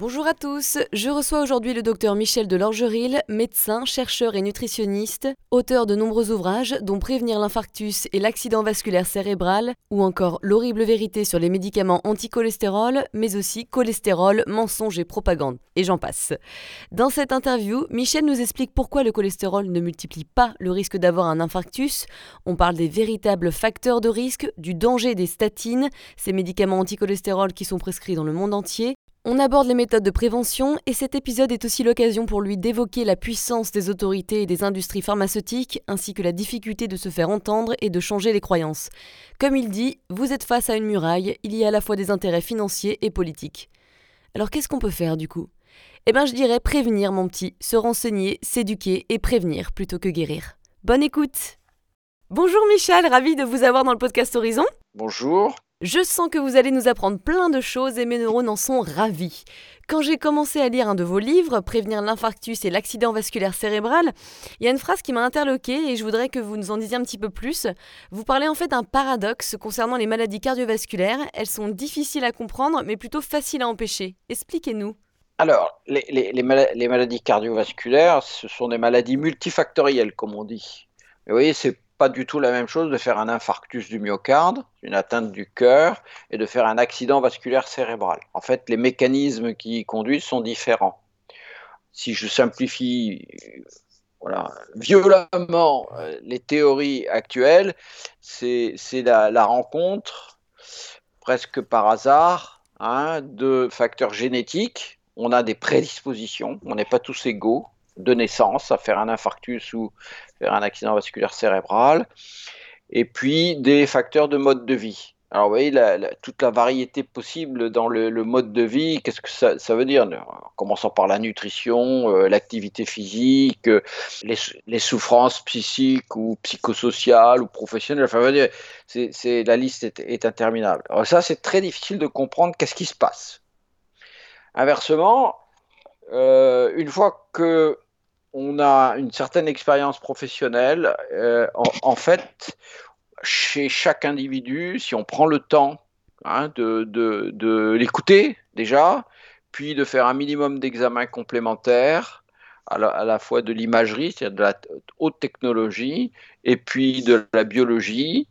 Bonjour à tous, je reçois aujourd'hui le docteur Michel Delorgeril, médecin, chercheur et nutritionniste, auteur de nombreux ouvrages dont Prévenir l'infarctus et l'accident vasculaire cérébral, ou encore L'horrible vérité sur les médicaments anti-cholestérol, mais aussi cholestérol, mensonges et propagande, et j'en passe. Dans cette interview, Michel nous explique pourquoi le cholestérol ne multiplie pas le risque d'avoir un infarctus, on parle des véritables facteurs de risque, du danger des statines, ces médicaments anti-cholestérol qui sont prescrits dans le monde entier, on aborde les méthodes de prévention et cet épisode est aussi l'occasion pour lui d'évoquer la puissance des autorités et des industries pharmaceutiques ainsi que la difficulté de se faire entendre et de changer les croyances. Comme il dit, vous êtes face à une muraille, il y a à la fois des intérêts financiers et politiques. Alors qu'est-ce qu'on peut faire du coup? Eh bien je dirais prévenir mon petit, se renseigner, s'éduquer et prévenir plutôt que guérir. Bonne écoute Bonjour Michel, ravi de vous avoir dans le podcast Horizon. Bonjour. Je sens que vous allez nous apprendre plein de choses et mes neurones en sont ravis. Quand j'ai commencé à lire un de vos livres, Prévenir l'infarctus et l'accident vasculaire cérébral, il y a une phrase qui m'a interloquée et je voudrais que vous nous en disiez un petit peu plus. Vous parlez en fait d'un paradoxe concernant les maladies cardiovasculaires. Elles sont difficiles à comprendre mais plutôt faciles à empêcher. Expliquez-nous. Alors, les, les maladies cardiovasculaires, ce sont des maladies multifactorielles, comme on dit. vous voyez, c'est pas du tout la même chose de faire un infarctus du myocarde, une atteinte du cœur, et de faire un accident vasculaire cérébral. En fait, les mécanismes qui y conduisent sont différents. Si je simplifie voilà, violemment euh, les théories actuelles, c'est la, la, rencontre, presque par hasard, hein, de facteurs génétiques. On a des prédispositions, on n'est pas tous égaux de naissance à faire un infarctus ou faire un accident vasculaire cérébral, et puis des facteurs de mode de vie. Alors vous voyez, toute la variété possible dans le, mode de vie, qu'est-ce que ça, veut dire? En commençant par la nutrition, euh, l'activité physique, euh, les, souffrances psychiques ou psychosociales ou professionnelles, enfin, c'est, la liste est, interminable. Alors ça, c'est très difficile de comprendre qu'est-ce qui se passe. Inversement, euh, une fois que on a une certaine expérience professionnelle, euh, en, fait, chez chaque individu, si on prend le temps hein, de, l'écouter déjà, puis de faire un minimum d'examens complémentaires, à la, fois de l'imagerie, c'est-à-dire de la haute technologie, et puis de la biologie,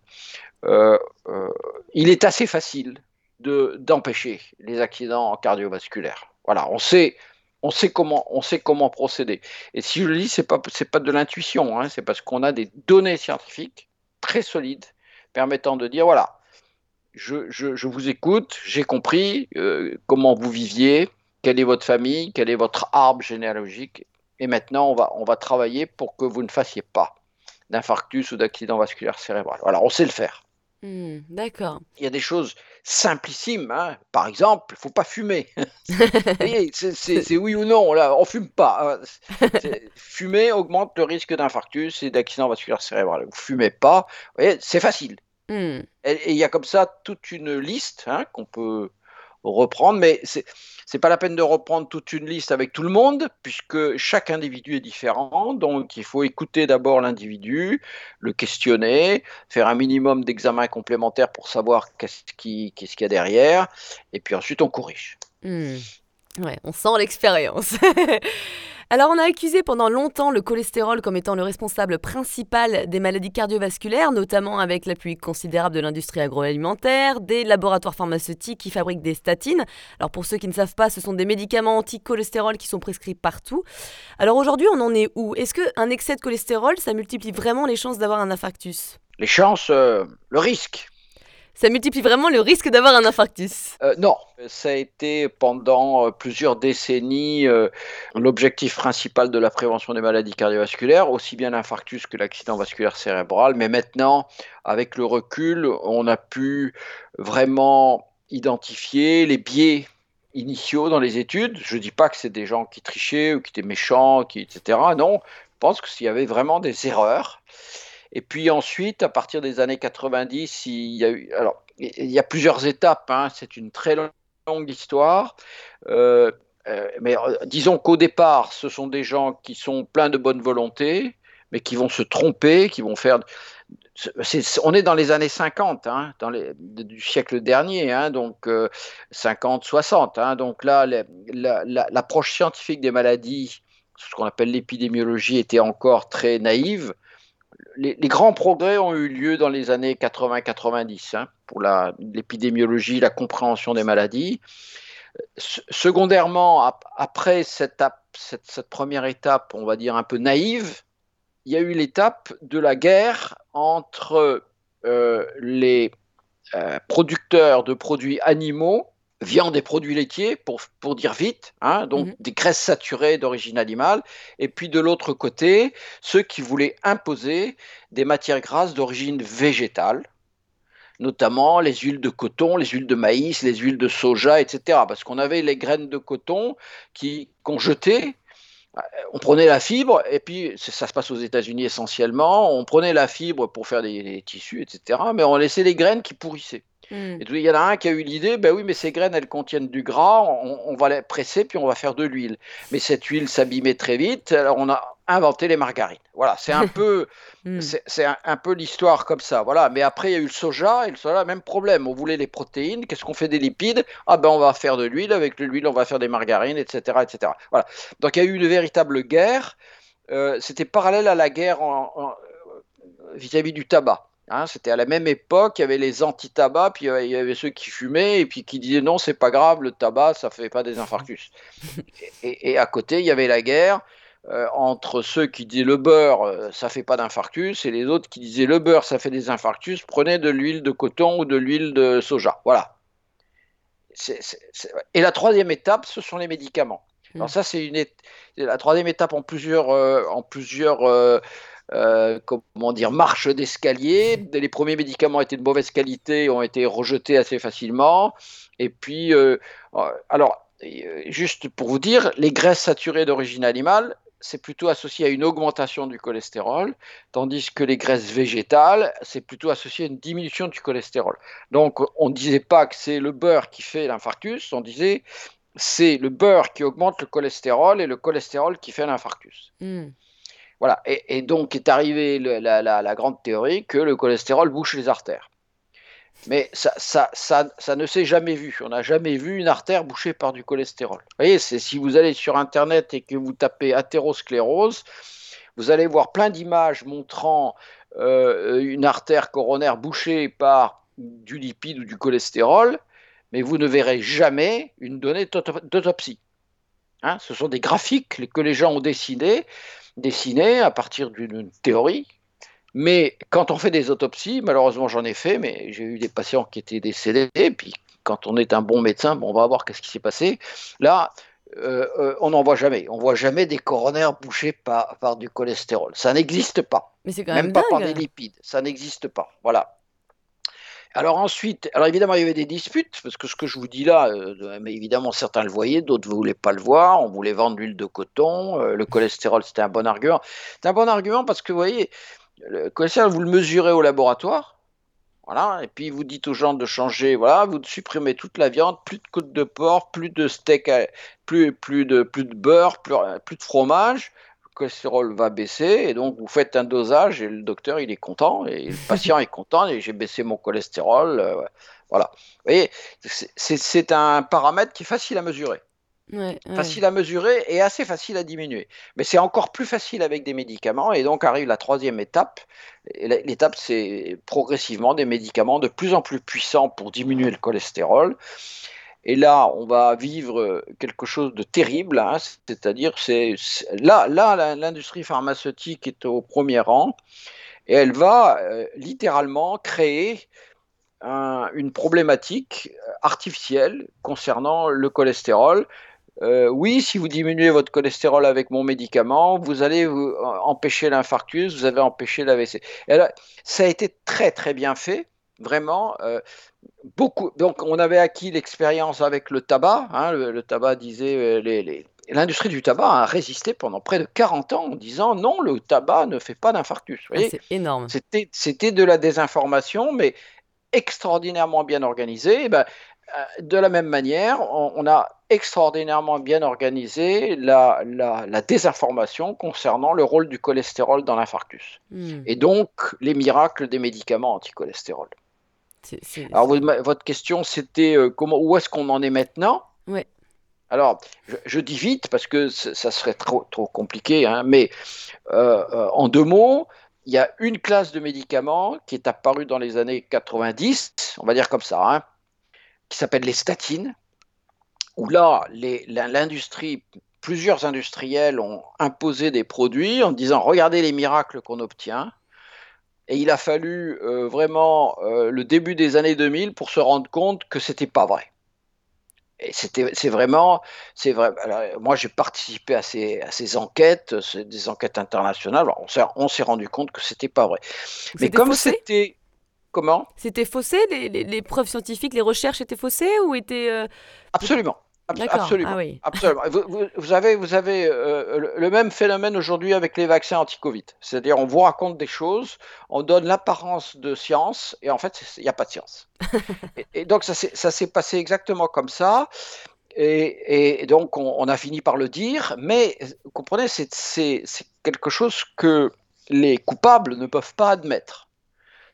euh, euh, il est assez facile d'empêcher les accidents cardiovasculaires. Voilà, on sait on sait comment, procéder. Et si je le dis, c'est pas, pas de l'intuition, hein, c'est parce qu'on a des données scientifiques très solides permettant de dire voilà, je, vous écoute, j'ai compris euh, comment vous viviez, quelle est votre famille, quel est votre arbre généalogique, et maintenant on va, on va travailler pour que vous ne fassiez pas d'infarctus ou d'accident vasculaire cérébral. Voilà, on sait le faire. Hmm, d'accord. Il y a des choses simplissimes. Hein. Par exemple, il faut pas fumer. c'est oui ou non. Là, on fume pas. Hein. Fumer augmente le risque d'infarctus et d'accident vasculaire cérébral. Vous fumez pas. C'est facile. Hmm. Et il y a comme ça toute une liste hein, qu'on peut reprendre, mais c'est n'est pas la peine de reprendre toute une liste avec tout le monde, puisque chaque individu est différent, donc il faut écouter d'abord l'individu, le questionner, faire un minimum d'examens complémentaires pour savoir qu'est-ce qu'il y a derrière, et puis ensuite on corrige. Hmm. Ouais, on sent l'expérience. Alors on a accusé pendant longtemps le cholestérol comme étant le responsable principal des maladies cardiovasculaires, notamment avec l'appui considérable de l'industrie agroalimentaire, des laboratoires pharmaceutiques qui fabriquent des statines. Alors pour ceux qui ne savent pas, ce sont des médicaments anti-cholestérol qui sont prescrits partout. Alors aujourd'hui, on en est où? Est-ce qu'un excès de cholestérol, ça multiplie vraiment les chances d'avoir un infarctus? Les chances, euh, le risque ça multiplie vraiment le risque d'avoir un infarctus. Euh, non, ça a été pendant euh, plusieurs décennies euh, l'objectif principal de la prévention des maladies cardiovasculaires, aussi bien l'infarctus que l'accident vasculaire cérébral. Mais maintenant, avec le recul, on a pu vraiment identifier les biais initiaux dans les études. Je ne dis pas que c'est des gens qui trichaient ou qui étaient méchants, qui, etc. Non, je pense qu'il y avait vraiment des erreurs Et puis ensuite, à partir des années 90, il y a eu, alors, il y a plusieurs étapes. Hein, c'est une très longue histoire. Euh, euh, mais disons qu'au départ, ce sont des gens qui sont pleins de bonne volonté, mais qui vont se tromper, qui vont faire on est dans les années 50, hein, dans les, du siècle dernier, hein, donc 50, euh, 60. Hein, donc là, l'approche scientifique des maladies, ce qu'on appelle l'épidémiologie, était encore très naïve. Les, grands progrès ont eu lieu dans les années 80-90 hein, pour l'épidémiologie, la, compréhension des maladies. secondairement, après cette, première étape, on va dire un peu naïve, il y a eu l'étape de la guerre entre euh, les euh, producteurs de produits animaux, viande et produits laitiers, pour, pour dire vite, hein, donc mhm. des graisses saturées d'origine animale, et puis de l'autre côté, ceux qui voulaient imposer des matières grasses d'origine végétale, notamment les huiles de coton, les huiles de maïs, les huiles de soja, etc. Parce qu'on avait les graines de coton qui qu'on jetait on prenait la fibre, et puis ça se passe aux États-Unis essentiellement, on prenait la fibre pour faire des, tissus, etc., mais on laissait les graines qui pourrissaient. Et il y en a un qui a eu l'idée, ben oui, mais ces graines, elles contiennent du gras, on, va les presser, puis on va faire de l'huile. Mais cette huile s'abîmait très vite, alors on a inventé les margarines. Voilà, c'est un peu, hmm. c'est un, peu l'histoire comme ça. Voilà, mais après il y a eu le soja et le soja, même problème. On voulait les protéines. Qu'est-ce qu'on fait des lipides? Ah ben on va faire de l'huile. Avec l'huile, on va faire des margarines, etc., etc. Voilà. Donc il y a eu une véritable guerre. Euh, c'était parallèle à la guerre vis-à-vis du tabac. Hein. c'était à la même époque, il y avait les anti-tabac, puis il y avait ceux qui fumaient et puis qui disaient non, c'est pas grave, le tabac, ça fait pas des infarctus. et, à côté, il y avait la guerre euh, entre ceux qui disaient le beurre, euh, ça fait pas d'infarctus, et les autres qui disaient le beurre, ça fait des infarctus, prenez de l'huile de coton ou de l'huile de soja. Voilà. Et la troisième étape, ce sont les médicaments. Alors hmm. ça, c'est une la troisième étape en plusieurs, euh, en plusieurs comment dire, marches d'escalier. Les premiers médicaments étaient de mauvaise qualité, ont été rejetés assez facilement. Et puis, alors, juste pour vous dire, les graisses saturées d'origine animale, c'est plutôt associé à une augmentation du cholestérol, tandis que les graisses végétales, c'est plutôt associé à une diminution du cholestérol. Donc, on ne disait pas que c'est le beurre qui fait l'infarctus, on disait c'est le beurre qui augmente le cholestérol et le cholestérol qui fait l'infarctus. Hmm. Voilà, et, donc est arrivée la, grande théorie que le cholestérol bouche les artères. Mais ça, ne s'est jamais vu. On n'a jamais vu une artère bouchée par du cholestérol. Vous voyez, si vous allez sur Internet et que vous tapez athérosclérose, vous allez voir plein d'images montrant euh, une artère coronaire bouchée par du lipide ou du cholestérol, mais vous ne verrez jamais une donnée d'autopsie. Hein, ce sont des graphiques que les gens ont dessinés, dessinés à partir d'une théorie mais quand on fait des autopsies, malheureusement j'en ai fait, mais j'ai eu des patients qui étaient décédés, et puis quand on est un bon médecin, bon, on va voir qu'est-ce qui s'est passé. Là, euh, euh, on n'en voit jamais. On voit jamais des coronaires bouchés par, par du cholestérol. Ça n'existe pas. Mais c'est quand même, pas par des lipides. Ça n'existe pas. Voilà. Alors ensuite, alors évidemment, il y avait des disputes, parce que ce que je vous dis là, euh, mais évidemment, certains le voyaient, d'autres ne voulaient pas le voir. On voulait vendre l'huile de coton. le cholestérol, c'était un bon argument. C'est un bon argument parce que, vous voyez, le cholestérol, vous le mesurez au laboratoire. Voilà, et puis vous dites aux gens de changer, voilà, vous supprimez toute la viande, plus de côte de porc, plus de steak, plus, plus, de, plus de beurre, plus, plus de fromage, cholestérol va baisser, et donc vous faites un dosage, et le docteur il est content, et le patient est content, et j'ai baissé mon cholestérol, euh, voilà. Vous voyez, c'est un paramètre qui est facile à mesurer. Facile à mesurer et assez facile à diminuer. Mais c'est encore plus facile avec des médicaments et donc arrive la troisième étape. L'étape, c'est progressivement des médicaments de plus en plus puissants pour diminuer le cholestérol. Et là, on va vivre quelque chose de terrible, hein. c'est-à-dire, c'est là, là, l'industrie pharmaceutique est au premier rang et elle va euh, littéralement créer une problématique artificielle concernant le cholestérol euh, oui, si vous diminuez votre cholestérol avec mon médicament, vous allez empêcher l'infarctus, vous avez empêché l'AVC. ça a été très très bien fait, vraiment. Euh, beaucoup. Donc, on avait acquis l'expérience avec le tabac. Hein, le, tabac disait euh, les, l'industrie du tabac a résisté pendant près de 40 ans en disant non, le tabac ne fait pas d'infarctus. Ah, c'est énorme. C'était de la désinformation, mais extraordinairement bien organisée. Eh ben, euh, de la même manière, on, a extraordinairement bien organisé la, désinformation concernant le rôle du cholestérol dans l'infarctus. Hmm. Et donc, les miracles des médicaments anticholestérol. Alors, votre question, c'était euh, comment, où est-ce qu'on en est maintenant? Ouais. Alors, je, dis vite parce que ça serait trop, trop compliqué, hein, mais euh, en deux mots, il y a une classe de médicaments qui est apparue dans les années 90, on va dire comme ça, hein, qui s'appelle les statines, où là, l'industrie, plusieurs industriels ont imposé des produits en disant regardez les miracles qu'on obtient. Et il a fallu euh, vraiment euh, le début des années 2000 pour se rendre compte que c'était pas vrai. Et c'était, c'est vraiment, c'est vrai. moi, j'ai participé à ces, à ces enquêtes, des enquêtes internationales. on s'est, on s'est rendu compte que c'était pas vrai. Mais comme c'était, Comment? C'était faussé? Les, preuves scientifiques, les recherches étaient faussées ou étaient... Euh, absolument. Absolument. Ah oui. absolument. Vous, avez, vous avez euh, le même phénomène aujourd'hui avec les vaccins anti-Covid. C'est-à-dire, on vous raconte des choses, on donne l'apparence de science, et en fait, il n'y a pas de science. et, donc, ça s'est passé exactement comme ça. Et, donc, on, a fini par le dire, mais vous comprenez, c'est quelque chose que les coupables ne peuvent pas admettre.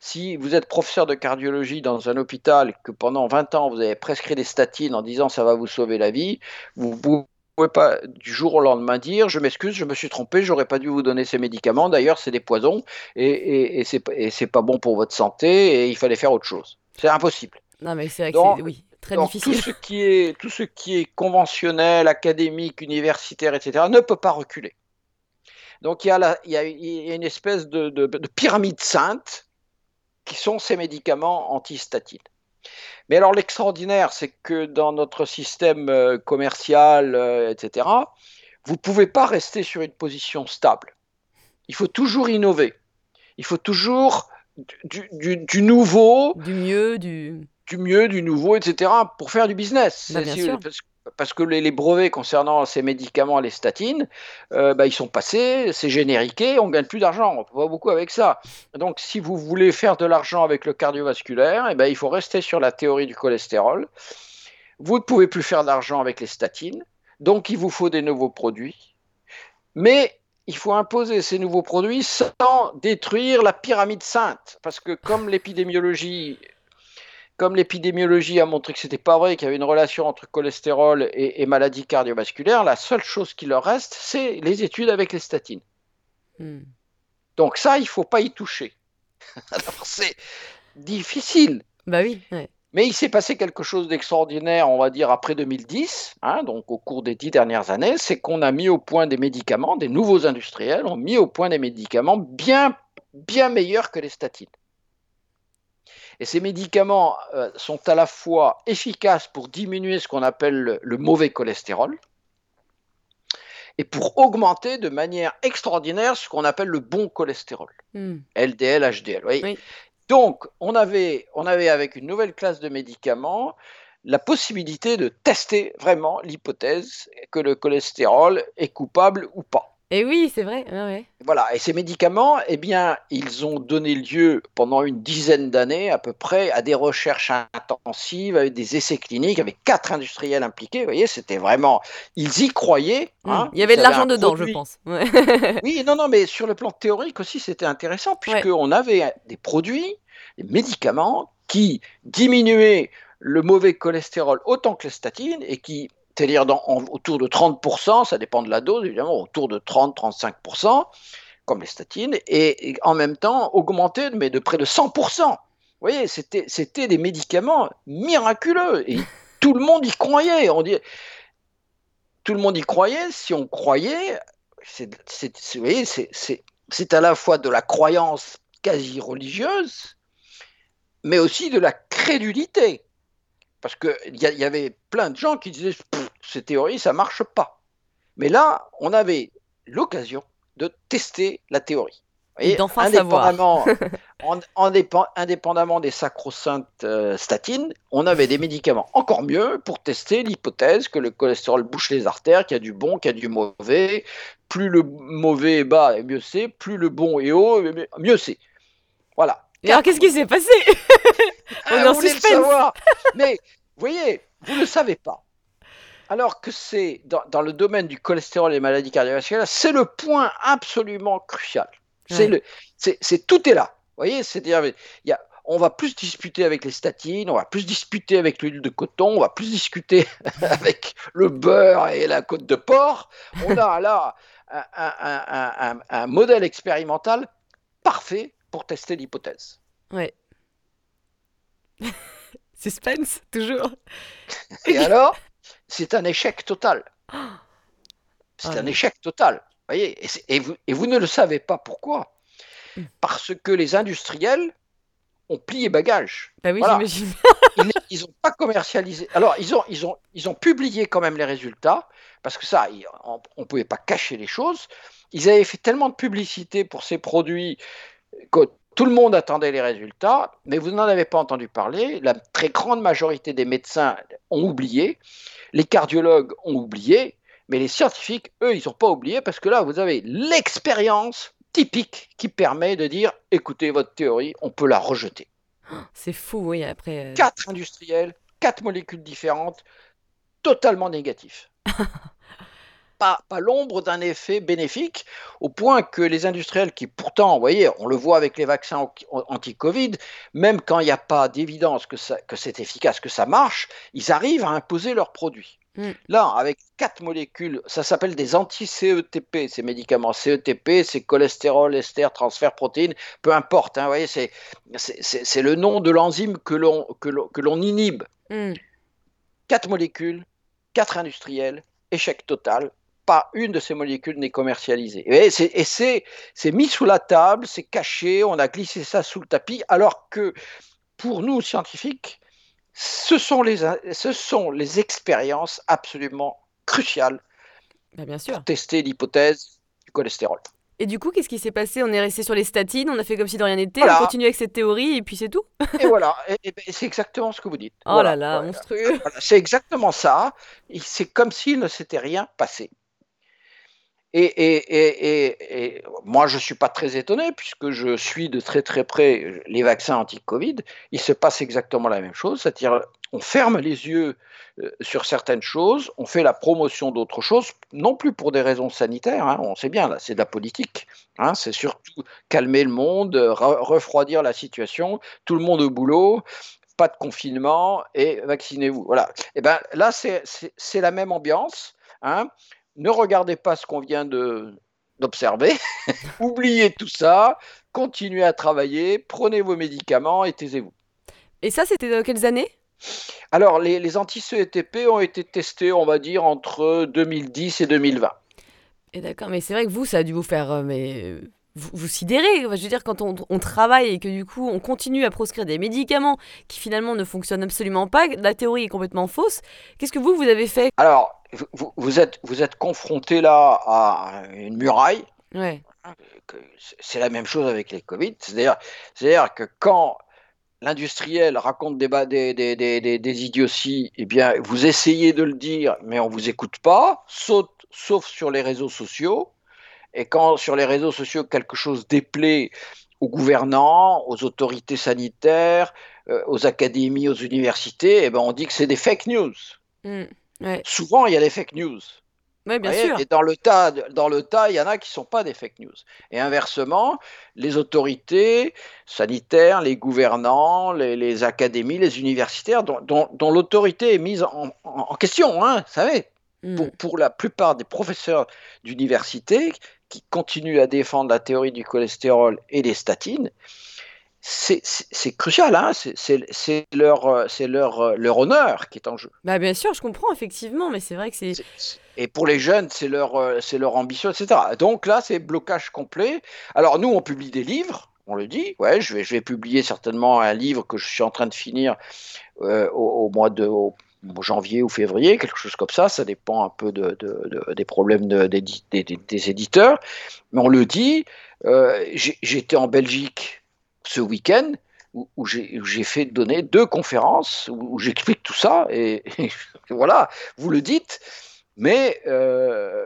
Si vous êtes professeur de cardiologie dans un hôpital que pendant 20 ans vous avez prescrit des statines en disant ça va vous sauver la vie, vous ne pouvez pas du jour au lendemain dire je m'excuse, je me suis trompé, j'aurais pas dû vous donner ces médicaments. D'ailleurs, c'est des poisons et, et, et c'est pas bon pour votre santé et il fallait faire autre chose. C'est impossible. Non, mais c'est vrai que oui, très difficile. Tout ce, qui est, tout ce qui est conventionnel, académique, universitaire, etc., ne peut pas reculer. Donc il y a, il y a, une espèce de, de pyramide sainte qui sont ces médicaments antistatines. Mais alors l'extraordinaire, c'est que dans notre système euh, commercial, euh, etc., vous ne pouvez pas rester sur une position stable. Il faut toujours innover. Il faut toujours du, du, nouveau. Du mieux, du... Du mieux, du nouveau, etc., pour faire du business. Bah, bien sûr parce que les, brevets concernant ces médicaments, les statines, euh, bah, ils sont passés, c'est génériqué, on gagne plus d'argent, on peut pas beaucoup avec ça. Donc, si vous voulez faire de l'argent avec le cardiovasculaire, eh ben, il faut rester sur la théorie du cholestérol. Vous ne pouvez plus faire d'argent avec les statines, donc il vous faut des nouveaux produits. Mais il faut imposer ces nouveaux produits sans détruire la pyramide sainte, parce que comme l'épidémiologie comme l'épidémiologie a montré que c'était pas vrai, qu'il y avait une relation entre cholestérol et, maladies cardiovasculaires, la seule chose qui leur reste, c'est les études avec les statines. Hmm. Donc ça, il faut pas y toucher. Alors c'est difficile. Bah oui. Mais il s'est passé quelque chose d'extraordinaire, on va dire, après 2010, hein, donc au cours des dix dernières années, c'est qu'on a mis au point des médicaments, des nouveaux industriels ont mis au point des médicaments bien, bien meilleurs que les statines. Et ces médicaments euh, sont à la fois efficaces pour diminuer ce qu'on appelle le, mauvais cholestérol et pour augmenter de manière extraordinaire ce qu'on appelle le bon cholestérol, LDL, HDL. Donc, on avait, on avait avec une nouvelle classe de médicaments la possibilité de tester vraiment l'hypothèse que le cholestérol est coupable ou pas. Et oui, c'est vrai. Voilà, et ces médicaments, eh bien, ils ont donné lieu pendant une dizaine d'années à peu près à des recherches intensives, avec des essais cliniques, avec quatre industriels impliqués. Vous voyez, c'était vraiment, ils y croyaient. Mmh. Hein. Il y avait de l'argent dedans, je pense. oui, non, non, mais sur le plan théorique aussi, c'était intéressant puisqu'on avait des produits, des médicaments qui diminuaient le mauvais cholestérol autant que les statines et qui c'est-à-dire autour de 30%, ça dépend de la dose évidemment, autour de 30-35%, comme les statines, et, en même temps augmenter mais de près de 100%. Vous voyez, c'était des médicaments miraculeux, et tout le monde y croyait. On dit, tout le monde y croyait, si on croyait, c'est à la fois de la croyance quasi religieuse, mais aussi de la crédulité. Parce qu'il y, y, avait plein de gens qui disaient ces théories, ça marche pas. Mais là, on avait l'occasion de tester la théorie. d'enfin savoir. indépendamment, en- en dépen- indépendamment des sacro-saintes euh, statines, on avait des médicaments encore mieux pour tester l'hypothèse que le cholestérol bouche les artères, qu'il y a du bon, qu'il y a du mauvais. Plus le mauvais est bas, et mieux c'est. Plus le bon est haut, et mieux c'est. Voilà. Et alors, qu'est-ce qui s'est passé On est Ah, en suspense. savoir Mais, vous voyez, vous ne le savez pas. Alors que c'est dans, dans le domaine du cholestérol et des maladies cardiovasculaires, c'est le point absolument crucial. C'est Ouais. le, c'est, tout est là. Vous voyez, c'est-à-dire, il y a, on va plus discuter avec les statines, on va plus discuter avec l'huile de coton, on va plus discuter avec le beurre et la côte de porc. On a là un- un modèle expérimental parfait pour tester l'hypothèse. Ouais. Suspense, toujours. Et alors, c'est un échec total. C'est Ah un oui. échec total. Voyez et, c'est- et vous, et vous ne le savez pas pourquoi. Mm. Parce que les industriels ont plié bagage. Bah oui, Voilà. j'imagine. Ils n'ont pas commercialisé. Alors, ils ont, ils, ont, ils ont publié quand même les résultats, parce que ça, on ne pouvait pas cacher les choses. Ils avaient fait tellement de publicité pour ces produits tout le monde attendait les résultats, mais vous n'en avez pas entendu parler. La très grande majorité des médecins ont oublié, les cardiologues ont oublié, mais les scientifiques, eux, ils n'ont pas oublié, parce que là, vous avez l'expérience typique qui permet de dire, écoutez, votre théorie, on peut la rejeter C'est fou, oui, après. euh, quatre industriels, quatre molécules différentes, totalement négatifs. pas pas l'ombre d'un effet bénéfique, au point que les industriels qui pourtant, vous voyez, on le voit avec les vaccins anti- anti-Covid, même quand il n'y a pas d'évidence que, ça- que c'est efficace, que ça marche, ils arrivent à imposer leurs produits. Mm. Là, avec quatre molécules, ça s'appelle des anti-CETP, ces médicaments. CETP, c'est cholestérol, ester, transfert, protéines, peu importe. hein, vous voyez, c'est le nom de l'enzyme que l'on que inhibe. hmm. Quatre molécules, quatre industriels, échec total. Pas une de ces molécules n'est commercialisée. Et c'est mis sous la table, c'est caché, on a glissé ça sous le tapis, alors que pour nous, scientifiques, ce sont les, ce sont les expériences absolument cruciales Bah, bien sûr. pour tester l'hypothèse du cholestérol. Et du coup, qu'est-ce qui s'est passé? On est resté sur les statines, on a fait comme si de rien n'était, Voilà. on continue avec cette théorie et puis c'est tout Et voilà, et, et ben, c'est exactement ce que vous dites. Oh Voilà, là là, monstrueux Voilà, c'est exactement ça. C'est comme s'il ne s'était rien passé. Et, moi, je ne suis pas très étonné, puisque je suis de très très près les vaccins anti-Covid. Il se passe exactement la même chose, c'est-à-dire on ferme les yeux euh, sur certaines choses, on fait la promotion d'autres choses, non plus pour des raisons sanitaires, hein, on sait bien, là, c'est de la politique, hein, c'est surtout calmer le monde, euh, re- refroidir la situation, tout le monde au boulot, pas de confinement et vaccinez-vous. Voilà. Et ben là, c'est la même ambiance. hein. Ne regardez pas ce qu'on vient d'observer, oubliez tout ça, continuez à travailler, prenez vos médicaments et taisez-vous. Et ça, c'était dans quelles années? Alors, les, les anti-CETP ont été testés, on va dire, entre 2010 et 2020. Et d'accord, mais c'est vrai que vous, ça a dû vous faire. euh, mais euh, vous, vous sidérez. Je veux dire, quand on, on travaille et que du coup, on continue à proscrire des médicaments qui finalement ne fonctionnent absolument pas, la théorie est complètement fausse. Qu'est-ce que vous, vous avez fait? Alors, vous, vous êtes, vous êtes confronté là à une muraille. Ouais. c'est la même chose avec les Covid. C'est-à-dire, que quand l'industriel raconte des, des, des, des, des- des idioties, eh bien, vous essayez de le dire, mais on vous écoute pas, sauf, sauf sur les réseaux sociaux. Et quand sur les réseaux sociaux quelque chose déplaît aux gouvernants, aux autorités sanitaires, euh, aux académies, aux universités, eh ben on dit que c'est des fake news. Hmm. Ouais. Souvent, il y a des fake news. Ouais, bien sûr. Et dans le tas, dans le tas, il y en a qui sont pas des fake news. Et inversement, les autorités sanitaires, les gouvernants, les, les académies, les universitaires, dont, dont- dont l'autorité est mise en, en- en question, hein, vous savez, Hmm. pour, pour la plupart des professeurs d'université qui continuent à défendre la théorie du cholestérol et des statines, c'est- crucial, hein, c'est- leur, euh, leur, euh, leur honneur qui est en jeu. Bah, bien sûr, je comprends, effectivement, mais c'est vrai que c'est. Et pour les jeunes, c'est leur, euh, leur ambition, etc. Donc là, c'est blocage complet. Alors nous, on publie des livres, on le dit. Ouais, je vais, je vais publier certainement un livre que je suis en train de finir euh, au, au mois de au- janvier ou février, quelque chose comme ça. Ça dépend un peu de, de- de- des problèmes de- des, des- des- des éditeurs. Mais on le dit, J'étais en Belgique ce week-end où, j'ai fait donner deux conférences où, j'explique tout ça et, voilà, vous le dites. Mais euh,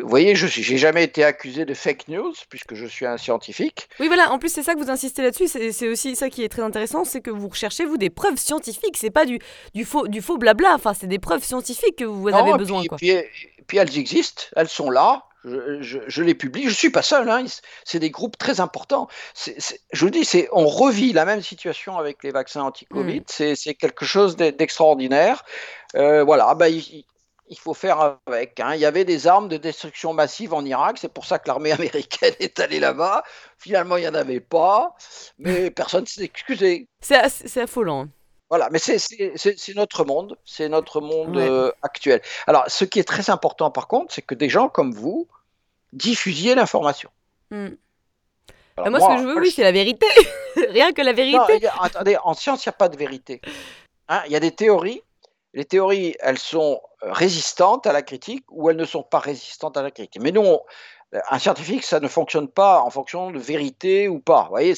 vous voyez, je n'ai jamais été accusé de fake news puisque je suis un scientifique. Oui, voilà. En plus, c'est ça que vous insistez là-dessus. C'est aussi ça qui est très intéressant, c'est que vous recherchez vous des preuves scientifiques. C'est pas du, du faux du faux blabla. Enfin, c'est des preuves scientifiques que vous avez besoin. Puis, quoi. Puis, puis, elles existent, elles sont là je, les publie. Je ne suis pas seul, hein. c'est des groupes très importants. je vous dis, on revit la même situation avec les vaccins anti-Covid. Mm. C'est quelque chose d'extraordinaire. Euh, voilà, bah, il, faut faire avec. Hein. Il y avait des armes de destruction massive en Irak, c'est pour ça que l'armée américaine est allée là-bas. Finalement, il n'y en avait pas, mais personne ne s'est excusé. C'est affolant. Voilà, mais c'est notre monde, c'est notre monde euh, actuel. Alors, ce qui est très important par contre, c'est que des gens comme vous diffusiez l'information. Hmm. moi, ce que je veux, oui, c'est la vérité. Rien que la vérité. attendez, en science, il n'y a pas de vérité. Hein, il y a des théories. Les théories, elles sont euh, résistantes à la critique ou elles ne sont pas résistantes à la critique. Mais nous, un scientifique, ça ne fonctionne pas en fonction de vérité ou pas. Vous voyez,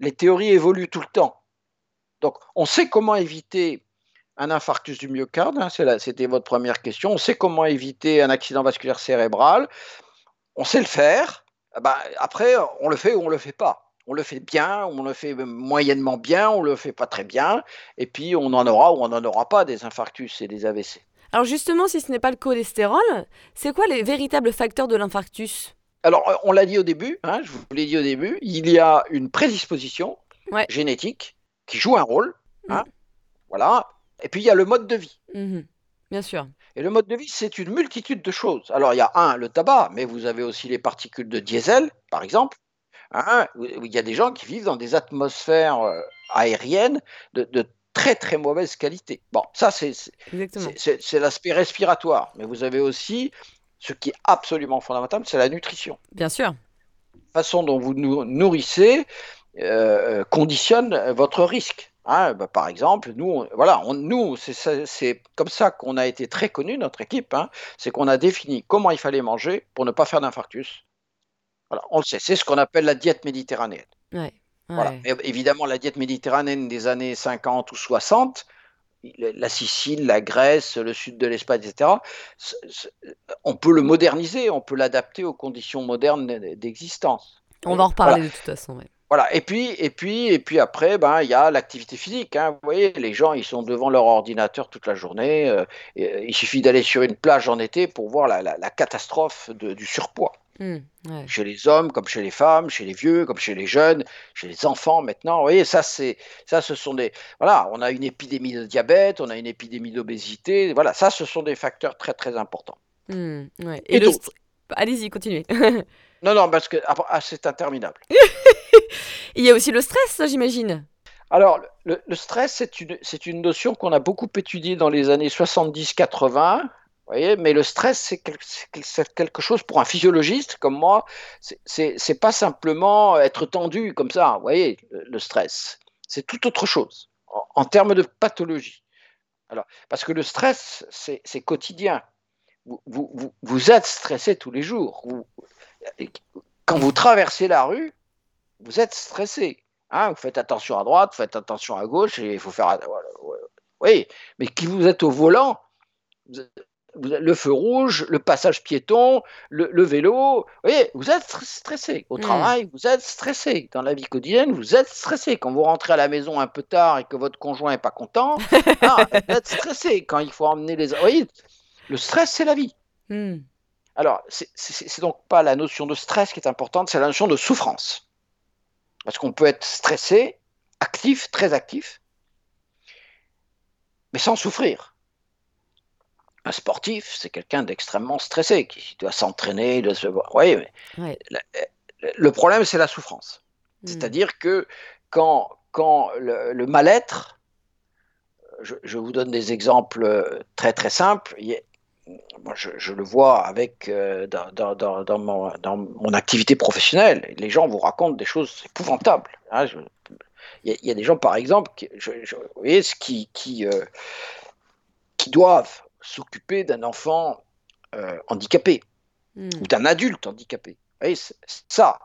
les théories évoluent tout le temps. Donc, on sait comment éviter un infarctus du myocarde, hein, c'était votre première question. On sait comment éviter un accident vasculaire cérébral. On sait le faire. Ah bah, après, on le fait ou on le fait pas. On le fait bien, on le fait moyennement bien, on le fait pas très bien, et puis on en aura ou on n'en aura pas des infarctus et des AVC. Alors justement, si ce n'est pas le cholestérol, c'est quoi les véritables facteurs de l'infarctus? Alors, on l'a dit au début, hein, je vous l'ai dit au début, il y a une prédisposition génétique qui joue un rôle. Hein, mm. Voilà. Et puis il y a le mode de vie. Mm-hmm. Bien sûr. Et le mode de vie, c'est une multitude de choses. Alors il y a un, le tabac, mais vous avez aussi les particules de diesel, par exemple. Hein, il y a des gens qui vivent dans des atmosphères euh, aériennes de, très très mauvaise qualité. Bon, ça c'est l'aspect respiratoire, mais vous avez aussi ce qui est absolument fondamental, c'est la nutrition. Bien sûr. La façon dont vous nous nourrissez, euh, conditionne votre risque. Hein. Bah, par exemple, nous, voilà, nous, c'est comme ça qu'on a été très connus, notre équipe, hein. c'est qu'on a défini comment il fallait manger pour ne pas faire d'infarctus. Voilà, on le sait, c'est ce qu'on appelle la diète méditerranéenne. évidemment, la diète méditerranéenne des années 50 ou 60, la Sicile, la Grèce, le sud de l'Espagne, etc., on peut le moderniser, on peut l'adapter aux conditions modernes d'existence. On va en reparler de toute façon. Voilà, et puis, et puis, et puis après, ben, il y a l'activité physique. Hein. Vous voyez, les gens, ils sont devant leur ordinateur toute la journée. Euh, il suffit d'aller sur une plage en été pour voir la, catastrophe du surpoids. Mmh, chez les hommes, comme chez les femmes, chez les vieux, comme chez les jeunes, chez les enfants maintenant. Vous voyez, ça, c'est, ça, ce sont des, voilà, on a une épidémie de diabète, on a une épidémie d'obésité. Voilà, ça, ce sont des facteurs très, très importants. Mmh, et, le... Allez-y, continuez. non, non, parce que ah, c'est interminable. Il y a aussi le stress, j'imagine. Alors, le, stress, c'est une, une notion qu'on a beaucoup étudiée dans les années 70-80. Voyez, mais le stress, c'est quelque chose pour un physiologiste comme moi. C'est pas simplement être tendu comme ça. Vous voyez, le, stress, c'est tout autre chose en, termes de pathologie. Alors, parce que le stress, c'est quotidien. Vous, vous, vous, êtes stressé tous les jours. quand vous traversez la rue, vous êtes stressé. Hein, vous faites attention à droite, vous faites attention à gauche, et il faut faire. Oui, mais qui vous êtes au volant, le feu rouge, le passage piéton, le, vélo, oui, vous êtes stressé. Au hmm. travail, vous êtes stressé. Dans la vie quotidienne, vous êtes stressé. Quand vous rentrez à la maison un peu tard et que votre conjoint n'est pas content, ah, vous êtes stressé. Quand il faut emmener les. Oui, le stress, c'est la vie. Hmm. Alors, c'est donc pas la notion de stress qui est importante, c'est la notion de souffrance. Parce qu'on peut être stressé, actif, très actif, mais sans souffrir. Un sportif, c'est quelqu'un d'extrêmement stressé, qui doit s'entraîner, doit se Oui, mais le problème, c'est la souffrance. Hmm. C'est-à-dire que quand, quand le, mal-être, je, vous donne des exemples très très simples, moi, je, le vois avec euh, dans, mon, activité professionnelle. Les gens vous racontent des choses épouvantables. Hein, il y, a des gens, par exemple, qui, vous voyez, qui, qui, euh, qui doivent s'occuper d'un enfant euh, handicapé hmm. ou d'un adulte handicapé. Vous voyez, ça,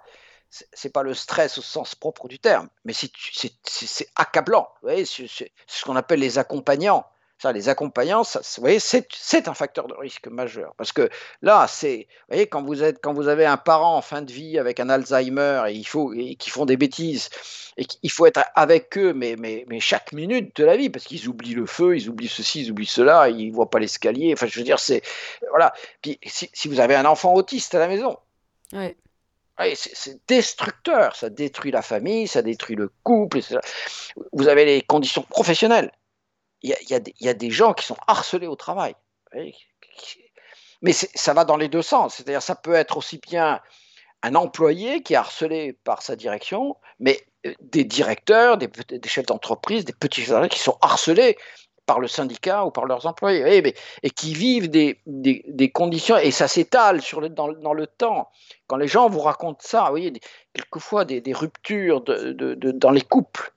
c'est pas le stress au sens propre du terme, mais c'est accablant. Vous voyez, c'est ce qu'on appelle les accompagnants. Ça, les accompagnants, ça, vous voyez, c'est un facteur de risque majeur. Parce que là, c'est, vous voyez, quand vous, êtes, quand vous avez un parent en fin de vie avec un Alzheimer et, il faut, et qui font des bêtises, et qu'il faut être avec eux, mais, mais, mais chaque minute de la vie, parce qu'ils oublient le feu, ils oublient ceci, ils oublient cela, ils ne voient pas l'escalier. Enfin, je veux dire, c'est. Voilà. Puis si, si, vous avez un enfant autiste à la maison, ouais c'est destructeur, ça détruit la famille, ça détruit le couple. Vous avez les conditions professionnelles. Il y, a, y a, des gens qui sont harcelés au travail. Mais ça va dans les deux sens. C'est-à-dire ça peut être aussi bien un employé qui est harcelé par sa direction, mais euh, des directeurs, des, chefs d'entreprise, des petits salariés qui sont harcelés par le syndicat ou par leurs employés, et, qui vivent des, des, conditions, et ça s'étale le, dans, dans, le temps. Quand les gens vous racontent ça, vous voyez, quelquefois des, ruptures de, dans les couples,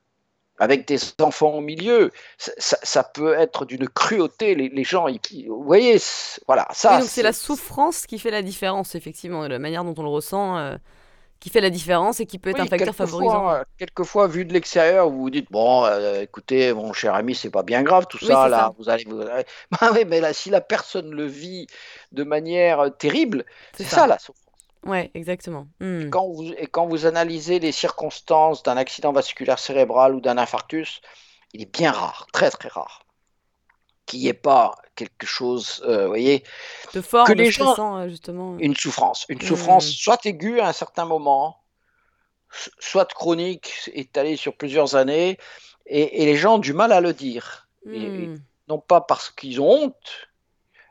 avec des enfants au milieu, ça, ça, peut être d'une cruauté. Les, les gens, vous voyez, voilà. Ça, c'est la souffrance qui fait la différence, effectivement, la manière dont on le ressent. Euh, qui fait la différence et qui peut être un facteur favorisant. Euh, quelquefois, vu de l'extérieur, vous vous dites bon, euh, écoutez, mon cher ami, c'est pas bien grave tout ça là. Vous allez, vous Bah oui, mais là, si la personne le vit de manière euh, terrible, c'est ça. la souffrance. Ouais, exactement. Hmm. Quand vous, et quand vous analysez les circonstances d'un accident vasculaire cérébral ou d'un infarctus, il est bien rare, très très rare, qu'il n'y ait pas quelque chose, euh, vous voyez, de fort, que les gens, euh, justement. Une souffrance, une souffrance mmh. soit aiguë à un certain moment, soit chronique, étalée sur plusieurs années, et, les gens ont du mal à le dire. Mmh. non pas parce qu'ils ont honte,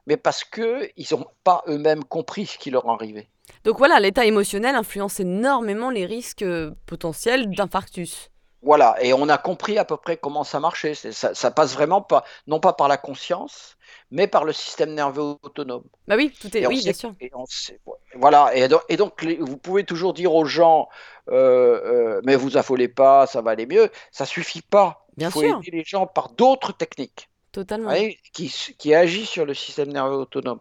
mais parce qu'ils n'ont pas eux-mêmes compris ce qui leur arrivait. Donc voilà, l'état émotionnel influence énormément les risques euh, potentiels d'infarctus. Voilà, et on a compris à peu près comment ça marchait. Ça, ça, passe vraiment pas, non pas par la conscience, mais par le système nerveux autonome. Bah oui, tout est, oui, bien sûr. voilà, et donc, et donc, vous pouvez toujours dire aux gens, euh, euh, mais vous affolez pas, ça va aller mieux. Ça suffit pas. Bien Il faut sûr. aider les gens par d'autres techniques. Totalement. qui, qui agissent sur le système nerveux autonome.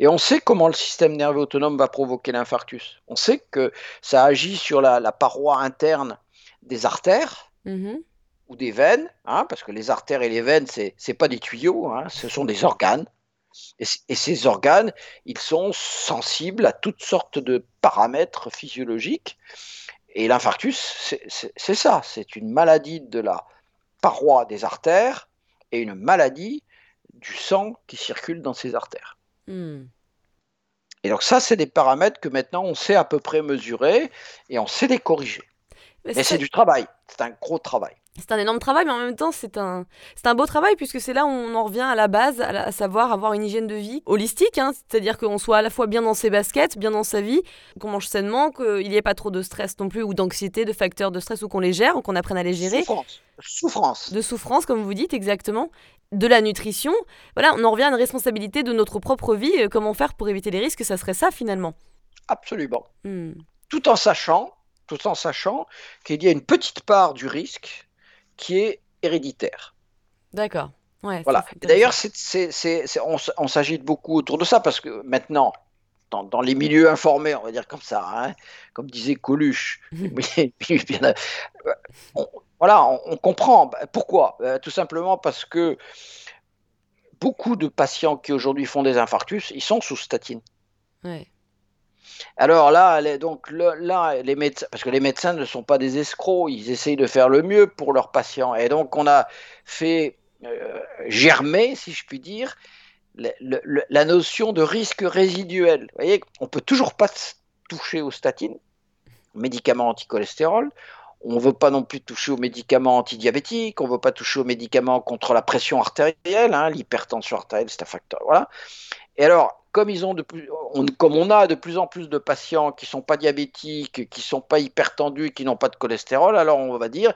Et on sait comment le système nerveux autonome va provoquer l'infarctus. On sait que ça agit sur la, la paroi interne des artères mmh ou des veines, hein, parce que les artères et les veines, c'est n'est pas des tuyaux, hein, ce sont des organes. Et, ces organes, ils sont sensibles à toutes sortes de paramètres physiologiques. Et l'infarctus, c'est ça, c'est une maladie de la paroi des artères et une maladie du sang qui circule dans ces artères. Mmh. Et donc ça, c'est des paramètres que maintenant on sait à peu près mesurer et on sait les corriger. Mais, c'est du travail, c'est un gros travail. C'est un énorme travail, mais en même temps, c'est un, c'est un beau travail puisque c'est là où on en revient à la base, à, savoir avoir une hygiène de vie holistique, hein, c'est-à-dire qu'on soit à la fois bien dans ses baskets, bien dans sa vie, qu'on mange sainement, qu'il n'y ait pas trop de stress non plus, ou d'anxiété, de facteurs de stress, ou qu'on les gère, ou qu'on apprenne à les gérer. Souffrance. Souffrance. De souffrance, comme vous dites, exactement. De la nutrition. Voilà, on en revient à une responsabilité de notre propre vie. Euh, comment faire pour éviter les risques Ça serait ça, finalement. Absolument. Hmm. Tout en sachant tout en sachant qu'il y a une petite part du risque qui est héréditaire. D'accord. Ouais, voilà. D'ailleurs, on, s'agite beaucoup autour de ça parce que maintenant, dans, les milieux informés, on va dire comme ça, hein, comme disait Coluche, voilà, on, comprend. Bah, pourquoi? Euh, Tout simplement parce que beaucoup de patients qui aujourd'hui font des infarctus, ils sont sous statine. Ouais. Alors là, donc là, les médecins, parce que les médecins ne sont pas des escrocs, ils essayent de faire le mieux pour leurs patients. Et donc on a fait euh, germer, si je puis dire, la notion de risque résiduel. Vous voyez, on peut toujours pas toucher aux statines, médicaments anticholestérol. On ne veut pas non plus toucher aux médicaments antidiabétiques, on ne veut pas toucher aux médicaments contre la pression artérielle, hein, l'hypertension artérielle, c'est un facteur. Voilà. Et alors, comme, ils ont de plus, on, comme on a de plus en plus de patients qui ne sont pas diabétiques, qui ne sont pas hypertendus, qui n'ont pas de cholestérol, alors on va dire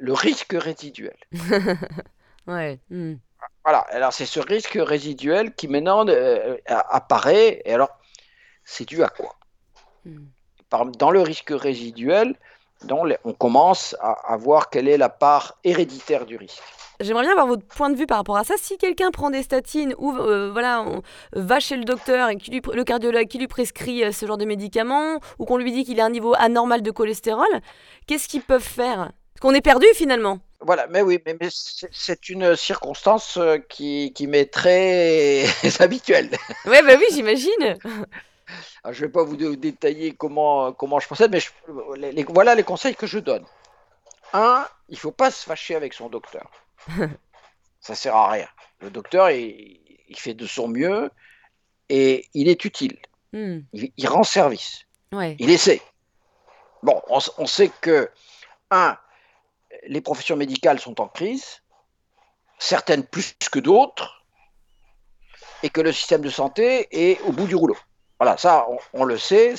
le risque résiduel. ouais. Hmm. Voilà, alors c'est ce risque résiduel qui maintenant euh, apparaît, et alors c'est dû à quoi? Hmm. Dans le risque résiduel, Donc on commence à, voir quelle est la part héréditaire du risque. J'aimerais bien avoir votre point de vue par rapport à ça. Si quelqu'un prend des statines ou euh, voilà, va chez le docteur et qui lui, le cardiologue qui lui prescrit euh, ce genre de médicaments ou qu'on lui dit qu'il a un niveau anormal de cholestérol, qu'est-ce qu'ils peuvent faire? Qu'on est perdu finalement. Voilà, mais oui, mais, c'est une circonstance euh, qui, qui m'est très habituelle. Oui, bah oui, j'imagine. je ne vais pas vous détailler comment, comment je procède, mais voilà les conseils que je donne. Un, il ne faut pas se fâcher avec son docteur. ça sert à rien. Le docteur, il, fait de son mieux et il est utile. Hmm. Il, rend service. Il essaie. Bon, on, sait que, un, les professions médicales sont en crise, certaines plus que d'autres, et que le système de santé est au bout du rouleau. Voilà, ça, on, le sait,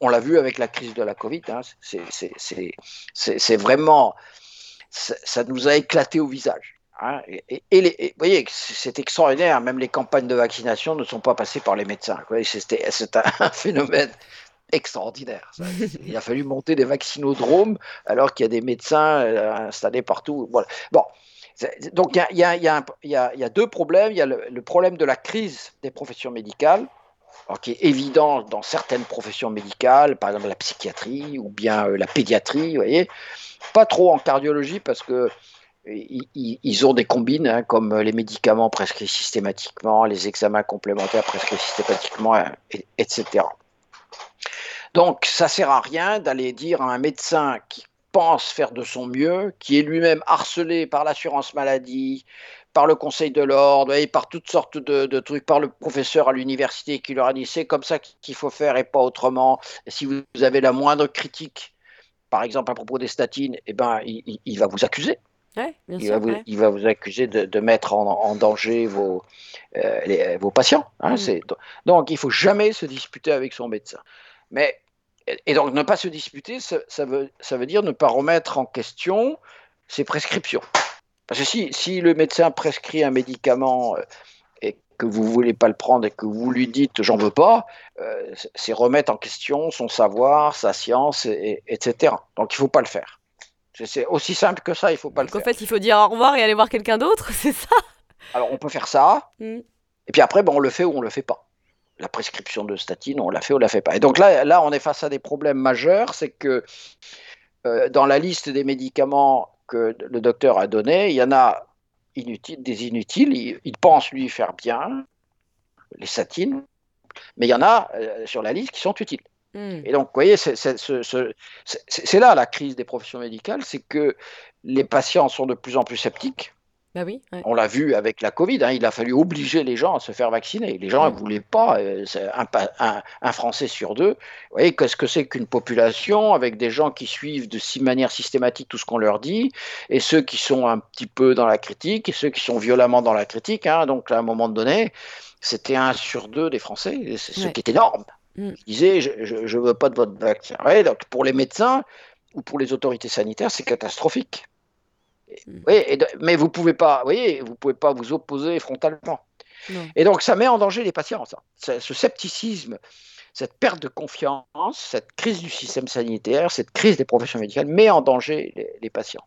on l'a vu avec la crise de la Covid, hein, c'est vraiment ça, nous a éclaté au visage. Hein. Et, vous voyez, c'est extraordinaire, même les campagnes de vaccination ne sont pas passées par les médecins. C'est un phénomène extraordinaire. Il a fallu monter des vaccinodromes alors qu'il y a des médecins euh, installés partout. Bon, donc il y, a, deux problèmes. Il y a le, problème de la crise des professions médicales, qui est évident dans certaines professions médicales, par exemple la psychiatrie ou bien euh, la pédiatrie, vous voyez. Pas trop en cardiologie parce que ils ont des combines hein, comme les médicaments prescrits systématiquement, les examens complémentaires prescrits systématiquement, etc. Donc ça sert à rien d'aller dire à un médecin qui pense faire de son mieux, qui est lui-même harcelé par l'assurance maladie, par le conseil de l'ordre, et par toutes sortes de, trucs, par le professeur à l'université qui leur a dit c'est comme ça qu'il faut faire et pas autrement. Et si vous avez la moindre critique par exemple à propos des statines, eh ben, il, va vous accuser. il, va vous, accuser de, mettre en, danger vos, euh, vos patients. Hein, mm. donc, il faut jamais se disputer avec son médecin. Mais, et donc, ne pas se disputer, ça, veut, ça veut dire ne pas remettre en question ses prescriptions. Parce que si, si le médecin prescrit un médicament euh, que vous voulez pas le prendre et que vous lui dites j'en veux pas, euh, c'est remettre en question son savoir, sa science, et, etc. Donc il faut pas le faire. C'est aussi simple que ça, il faut pas le faire. En fait, il faut dire au revoir et aller voir quelqu'un d'autre, c'est ça? Alors on peut faire ça, mm. et puis après, bon, on le fait ou on le fait pas. La prescription de statine, on la fait ou on la fait pas. Et donc là, là, on est face à des problèmes majeurs, c'est que euh, dans la liste des médicaments que le docteur a donné, il y en a inutiles, des inutiles. Il, pense lui faire bien, les satines, mais il y en a euh, sur la liste qui sont utiles. Hmm. Et donc, vous voyez, c'est là la crise des professions médicales, c'est que les patients sont de plus en plus sceptiques bah On l'a vu avec la Covid, hein, il a fallu obliger les gens à se faire vacciner. Les gens ne voulaient pas, euh, un, Français sur deux. Vous voyez, qu'est-ce que c'est qu'une population avec des gens qui suivent de six manières systématiques tout ce qu'on leur dit, et ceux qui sont un petit peu dans la critique, et ceux qui sont violemment dans la critique. Hein. donc, à un moment donné, c'était un sur deux des Français, ce qui est énorme. Mm. Ils disaient, je ne veux pas de votre vaccin. donc, pour les médecins ou pour les autorités sanitaires, c'est catastrophique. Mm. Oui, mais vous pouvez pas, voyez, vous pouvez pas vous opposer frontalement. Et donc ça met en danger les patients, ça. Ce scepticisme, cette perte de confiance, cette crise du système sanitaire, cette crise des professions médicales met en danger les, patients.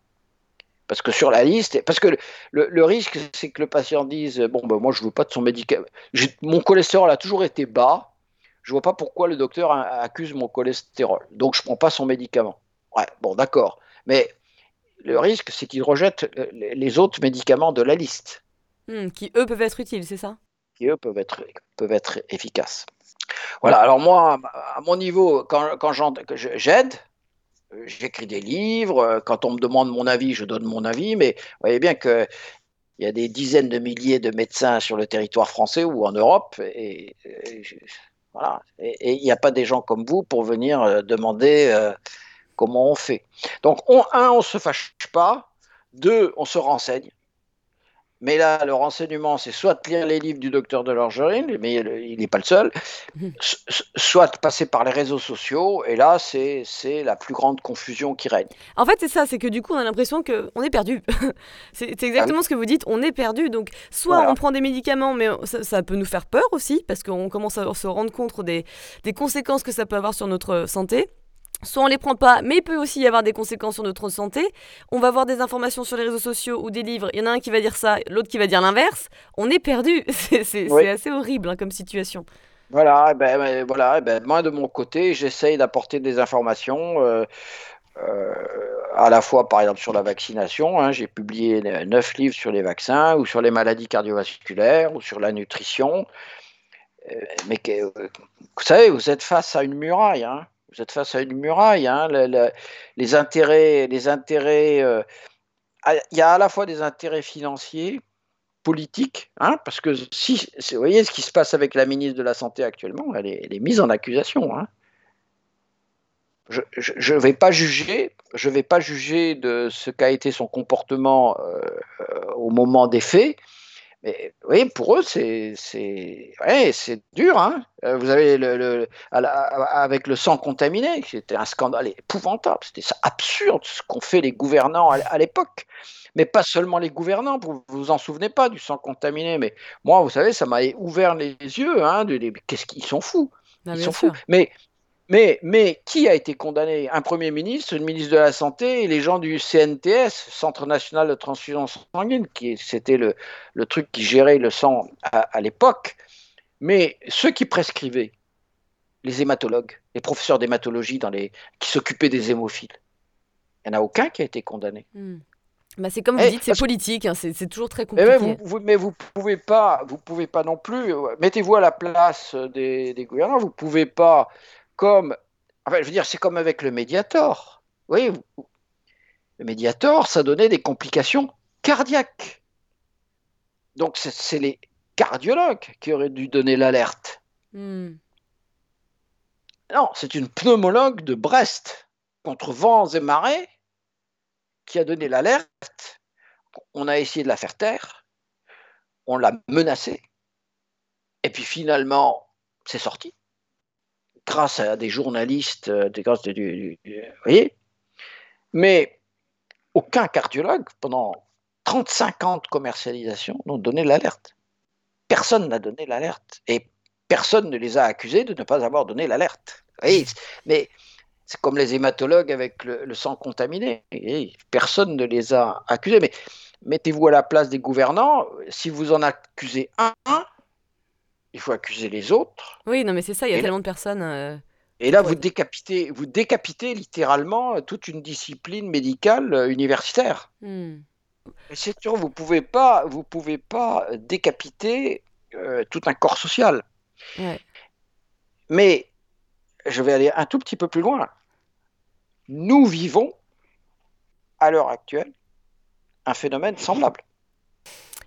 Parce que sur la liste, parce que le, risque, c'est que le patient dise bon ben moi je veux pas de son médicament, mon cholestérol a toujours été bas, je vois pas pourquoi le docteur accuse mon cholestérol, donc je prends pas son médicament. Ouais, bon d'accord, mais le risque, c'est qu'ils rejettent euh, les autres médicaments de la liste. Hmm, qui, eux, peuvent être utiles, c'est ça? Qui, eux, peuvent être, peuvent être efficaces. Voilà, alors moi, à mon niveau, quand, quand j'aide, euh, j'écris des livres, euh, quand on me demande mon avis, je donne mon avis, mais vous voyez bien qu'il y a des dizaines de milliers de médecins sur le territoire français ou en Europe, et, voilà. Et il n'y a pas des gens comme vous pour venir demander comment on fait. Donc, un, on ne se fâche pas. Deux, on se renseigne. Mais là, le renseignement, c'est soit lire les livres du docteur de l'Orgerine, mais il n'est pas le seul, soit passer par les réseaux sociaux, et là, c'est la plus grande confusion qui règne. En fait, c'est ça, c'est que du coup, on a l'impression qu'on est perdu. c'est exactement ah ce que vous dites, on est perdu. Donc, soit on prend des médicaments, mais ça, peut nous faire peur aussi, parce qu'on commence à se rendre compte des, des conséquences que ça peut avoir sur notre santé. Soit on les prend pas, mais il peut aussi y avoir des conséquences sur notre santé. On va voir des informations sur les réseaux sociaux ou des livres. Il y en a un qui va dire ça, l'autre qui va dire l'inverse. On est perdu. C'est assez horrible hein, comme situation. Voilà, eh ben, ben, voilà eh ben, moi de mon côté, j'essaye d'apporter des informations. Euh, euh, à la fois, par exemple, sur la vaccination. Hein. J'ai publié neuf livres sur les vaccins, ou sur les maladies cardiovasculaires, ou sur la nutrition. Euh, mais vous savez, vous êtes face à une muraille. Hein. Vous êtes face à une muraille. Hein. les intérêts, les intérêts. Euh, il y a à la fois des intérêts financiers, politiques, hein, parce que si, vous voyez ce qui se passe avec la ministre de la Santé actuellement, elle est, mise en accusation. Hein. Je ne vais pas juger, je vais pas juger de ce qu'a été son comportement euh, au moment des faits, mais oui, pour eux, c'est ouais, dur. Hein euh, vous avez le, le avec le sang contaminé, c'était un scandale épouvantable. C'était absurde ce qu'ont fait les gouvernants à, l'époque. Mais pas seulement les gouvernants, vous vous en souvenez pas du sang contaminé. Mais moi, vous savez, ça m'a ouvert les yeux. Hein, Qu'est-ce qu'ils sont fous? Ils sont fous. Mais mais, qui a été condamné? Un Premier ministre, une ministre de la Santé et les gens du CNTS, Centre national de transfusion sanguine, qui c'était le, truc qui gérait le sang à, l'époque. Mais ceux qui prescrivaient, les hématologues, les professeurs d'hématologie qui s'occupaient des hémophiles, il n'y en a aucun qui a été condamné. Hmm. Bah c'est comme vous eh, dites, c'est politique, hein, c'est toujours très compliqué. Mais vous, vous pouvez pas, vous pouvez pas non plus. Euh, mettez-vous à la place des, des gouvernants. Vous pouvez pas comme, enfin, je veux dire, c'est comme avec le Mediator. Le Mediator, ça donnait des complications cardiaques. Donc, c'est les cardiologues qui auraient dû donner l'alerte. Hmm. Non, c'est une pneumologue de Brest contre vents et marées qui a donné l'alerte. On a essayé de la faire taire, on l'a menacée, et puis finalement, c'est sorti grâce à des journalistes, euh, grâce du, vous voyez Mais aucun cardiologue, pendant 35 ans de commercialisation, n'a donné l'alerte. Personne n'a donné l'alerte. Et personne ne les a accusés de ne pas avoir donné l'alerte. Mais c'est comme les hématologues avec le, sang contaminé. personne ne les a accusés. Mais mettez-vous à la place des gouvernants. Si vous en accusez un, il faut accuser les autres. Oui, non, mais c'est ça, il y a tellement de personnes. Euh, et là, vous décapitez, vous décapitez littéralement euh, toute une discipline médicale euh, universitaire. Hmm. c'est sûr, vous pouvez pas, vous pouvez pas décapiter tout un corps social. Mais je vais aller un tout petit peu plus loin. Nous vivons à l'heure actuelle un phénomène semblable.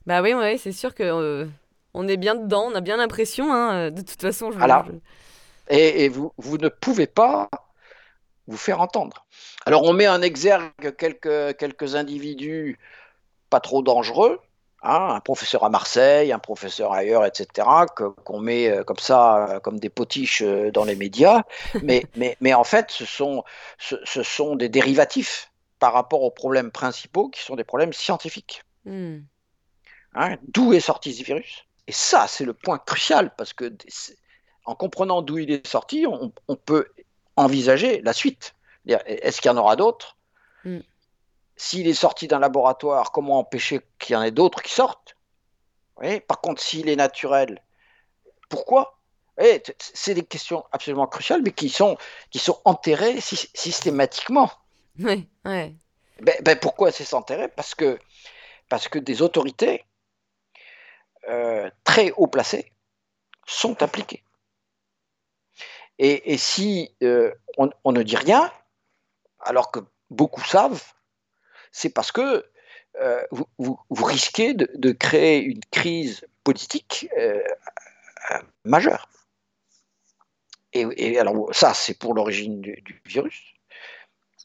Bah oui, ouais, c'est sûr que on est bien dedans, on a bien l'impression, hein, de toute façon. Je, voilà. Et, vous, vous, ne pouvez pas vous faire entendre. Alors on met en exergue quelques, quelques individus pas trop dangereux, hein, un professeur à Marseille, un professeur ailleurs, etc., qu'on met euh, comme ça, euh, comme des potiches euh, dans les médias, mais, mais, mais en fait, ce sont, ce, sont des dérivatifs par rapport aux problèmes principaux qui sont des problèmes scientifiques. Hmm. Hein, d'où est sorti ce virus et ça, c'est le point crucial, parce que en comprenant d'où il est sorti, on, peut envisager la suite. Est-ce qu'il y en aura d'autres? Mm. S'il est sorti d'un laboratoire, comment empêcher qu'il y en ait d'autres qui sortent? Par contre, s'il est naturel, pourquoi? C'est des questions absolument cruciales, mais qui sont, qui sont enterrées systématiquement. Oui, ouais. Ben, ben, pourquoi c'est s'enterrer parce que, parce que des autorités euh, très haut placés sont appliqués. Et, si euh, on, ne dit rien, alors que beaucoup savent, c'est parce que euh, vous, risquez de, créer une crise politique majeure. Et, alors ça, c'est pour l'origine du, virus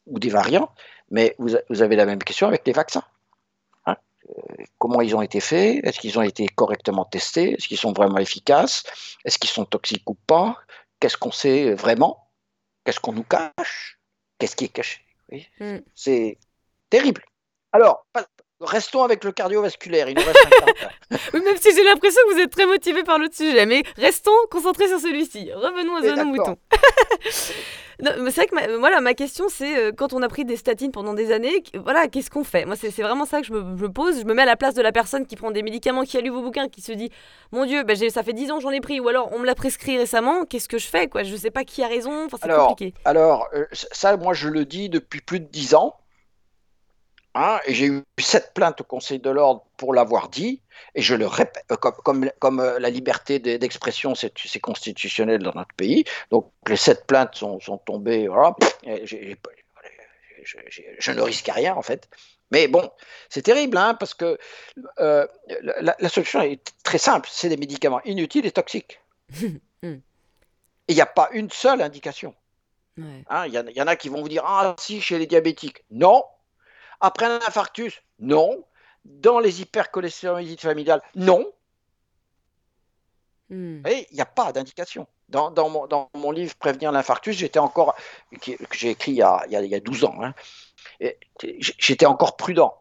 ou des variants, mais vous avez la même question avec les vaccins comment ils ont été faits, est-ce qu'ils ont été correctement testés, est-ce qu'ils sont vraiment efficaces, est-ce qu'ils sont toxiques ou pas, qu'est-ce qu'on sait vraiment, qu'est-ce qu'on nous cache, qu'est-ce qui est caché. Hmm. C'est terrible. Alors, restons avec le cardiovasculaire. Il nous reste un oui, même si j'ai l'impression que vous êtes très motivé par l'autre sujet, mais restons concentrés sur celui-ci. Revenons à nos moutons. c'est vrai que ma, voilà, ma question, c'est euh, quand on a pris des statines pendant des années, voilà, qu'est-ce qu'on fait? Moi, c'est vraiment ça que je me, pose. Je me mets à la place de la personne qui prend des médicaments, qui a lu vos bouquins, qui se dit Mon Dieu, ben, ça fait 10 ans que j'en ai pris, ou alors on me l'a prescrit récemment, qu'est-ce que je fais quoi? Je sais pas qui a raison, enfin, c'est compliqué. Alors, euh, ça, moi, je le dis depuis plus de 10 ans. Hein, et j'ai eu sept plaintes au Conseil de l'ordre pour l'avoir dit, et je le répète, euh, comme, comme, euh, la liberté d'expression, c'est constitutionnel dans notre pays, donc les sept plaintes sont, sont tombées, voilà, je, ne risque rien en fait. Mais bon, c'est terrible, hein, parce que euh, la, solution est très simple, c'est des médicaments inutiles et toxiques. Hmm. et il n'y a pas une seule indication. Hein, il y, y, en a qui vont vous dire, ah si, chez les diabétiques. Non, après un infarctus, non. Dans les hypercholestérolides familiales, non. Hmm. Il n'y a pas d'indication. Dans, mon, livre Prévenir l'infarctus, j'étais encore, que j'ai écrit il y, a, 12 ans, hein, j'étais encore prudent.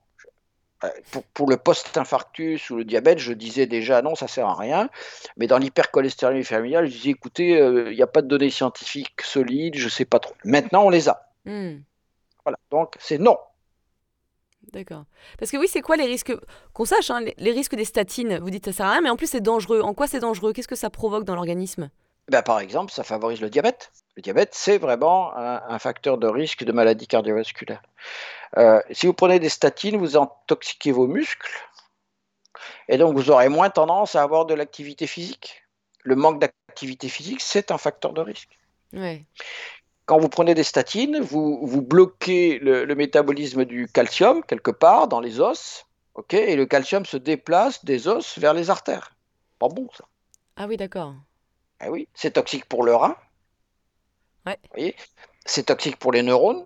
Euh, pour, le post-infarctus ou le diabète, je disais déjà non, ça sert à rien. Mais dans l'hypercholestérolémie familiale, je disais écoutez, euh, il n'y a pas de données scientifiques solides, je ne sais pas trop. Maintenant, on les a. Hmm. Voilà, donc c'est non. D'accord. Parce que oui, c'est quoi les risques Qu'on sache, hein, les, risques des statines, vous dites ça sert à rien, mais en plus c'est dangereux. En quoi c'est dangereux? Qu'est-ce que ça provoque dans l'organisme? Ben, Par exemple, ça favorise le diabète. Le diabète, c'est vraiment un, facteur de risque de maladie cardiovasculaire. Euh, si vous prenez des statines, vous intoxiquez vos muscles, et donc vous aurez moins tendance à avoir de l'activité physique. Le manque d'activité physique, c'est un facteur de risque. Ouais quand vous prenez des statines, vous, vous bloquez le, métabolisme du calcium quelque part dans les os, ok, et le calcium se déplace des os vers les artères. Pas bon ça. Ah oui, d'accord. Ah oui, c'est toxique pour le rein. Ouais. c'est toxique pour les neurones.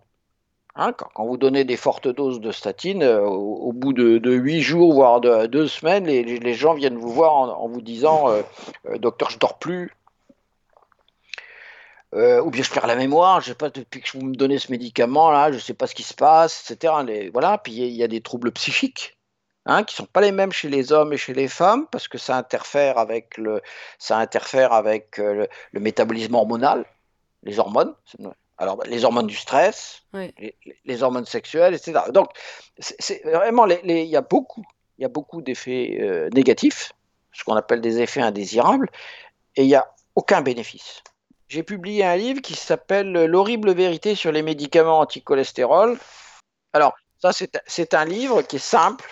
Hein, quand, vous donnez des fortes doses de statine, euh, au, bout de, huit 8 jours, voire de 2 semaines, les, gens viennent vous voir en, vous disant euh, euh, Docteur, je dors plus, euh, ou bien je perds la mémoire, je sais pas, depuis que vous me donnez ce médicament-là, je ne sais pas ce qui se passe, etc. voilà, puis il y, a des troubles psychiques. Hein, qui sont pas les mêmes chez les hommes et chez les femmes parce que ça interfère avec le, ça interfère avec euh, le, métabolisme hormonal, les hormones, alors les hormones du stress, les, hormones sexuelles, etc. Donc c'est vraiment, il y a beaucoup, il y a beaucoup d'effets euh, négatifs, ce qu'on appelle des effets indésirables, et il n'y a aucun bénéfice j'ai publié un livre qui s'appelle L'horrible vérité sur les médicaments anticholestérol. Alors, ça, c'est un livre qui est simple.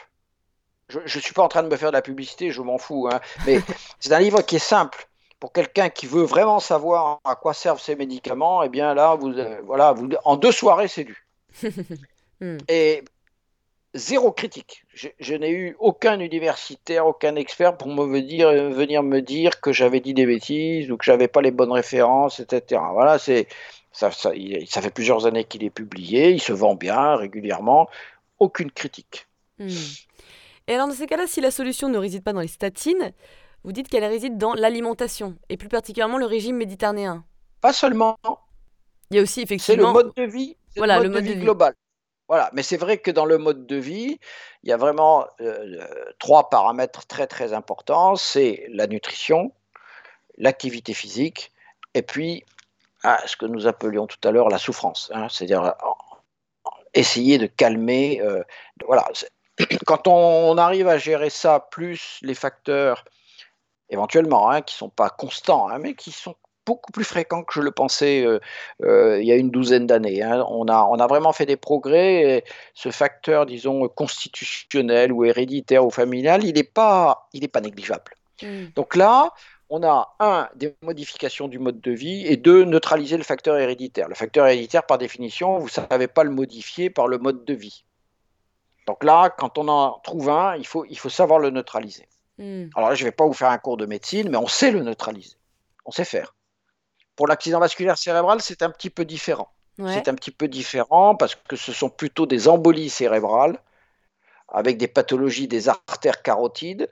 Je ne suis pas en train de me faire de la publicité, je m'en fous. Hein. mais c'est un livre qui est simple. Pour quelqu'un qui veut vraiment savoir à quoi servent ces médicaments, eh bien là, vous, euh, voilà, vous, en deux soirées, c'est lu. Hmm. Et zéro critique. Je, n'ai eu aucun universitaire, aucun expert pour me dire, venir me dire que j'avais dit des bêtises ou que j'avais pas les bonnes références, etc. Voilà, c'est ça, ça, fait plusieurs années qu'il est publié, il se vend bien régulièrement, aucune critique. Hmm. Et alors dans ces cas-là, si la solution ne réside pas dans les statines, vous dites qu'elle réside dans l'alimentation et plus particulièrement le régime méditerranéen. Pas seulement. Il y a aussi effectivement. C'est le mode de vie. Voilà, le mode, de vie global. Voilà, mais c'est vrai que dans le mode de vie, il y a vraiment euh, trois paramètres très très importants. C'est la nutrition, l'activité physique, et puis ah, ce que nous appelions tout à l'heure la souffrance, hein, c'est-à-dire euh, essayer de calmer. Euh, voilà, quand on, arrive à gérer ça, plus les facteurs éventuellement, hein, qui ne sont pas constants, hein, mais qui sont beaucoup plus fréquent que je le pensais euh, euh, il y a une douzaine d'années. Hein. On, a, on a vraiment fait des progrès. Et ce facteur, disons, constitutionnel ou héréditaire ou familial, il n'est pas, il pas négligeable. Mmh. Donc là, on a un, des modifications du mode de vie et deux, neutraliser le facteur héréditaire. Le facteur héréditaire, par définition, vous ne savez pas le modifier par le mode de vie. Donc là, quand on en trouve un, il faut, il faut savoir le neutraliser. Mmh. Alors là, je ne vais pas vous faire un cours de médecine, mais on sait le neutraliser. On sait faire. Pour l'accident vasculaire cérébral, c'est un petit peu différent. C'est un petit peu différent parce que ce sont plutôt des embolies cérébrales avec des pathologies des artères carotides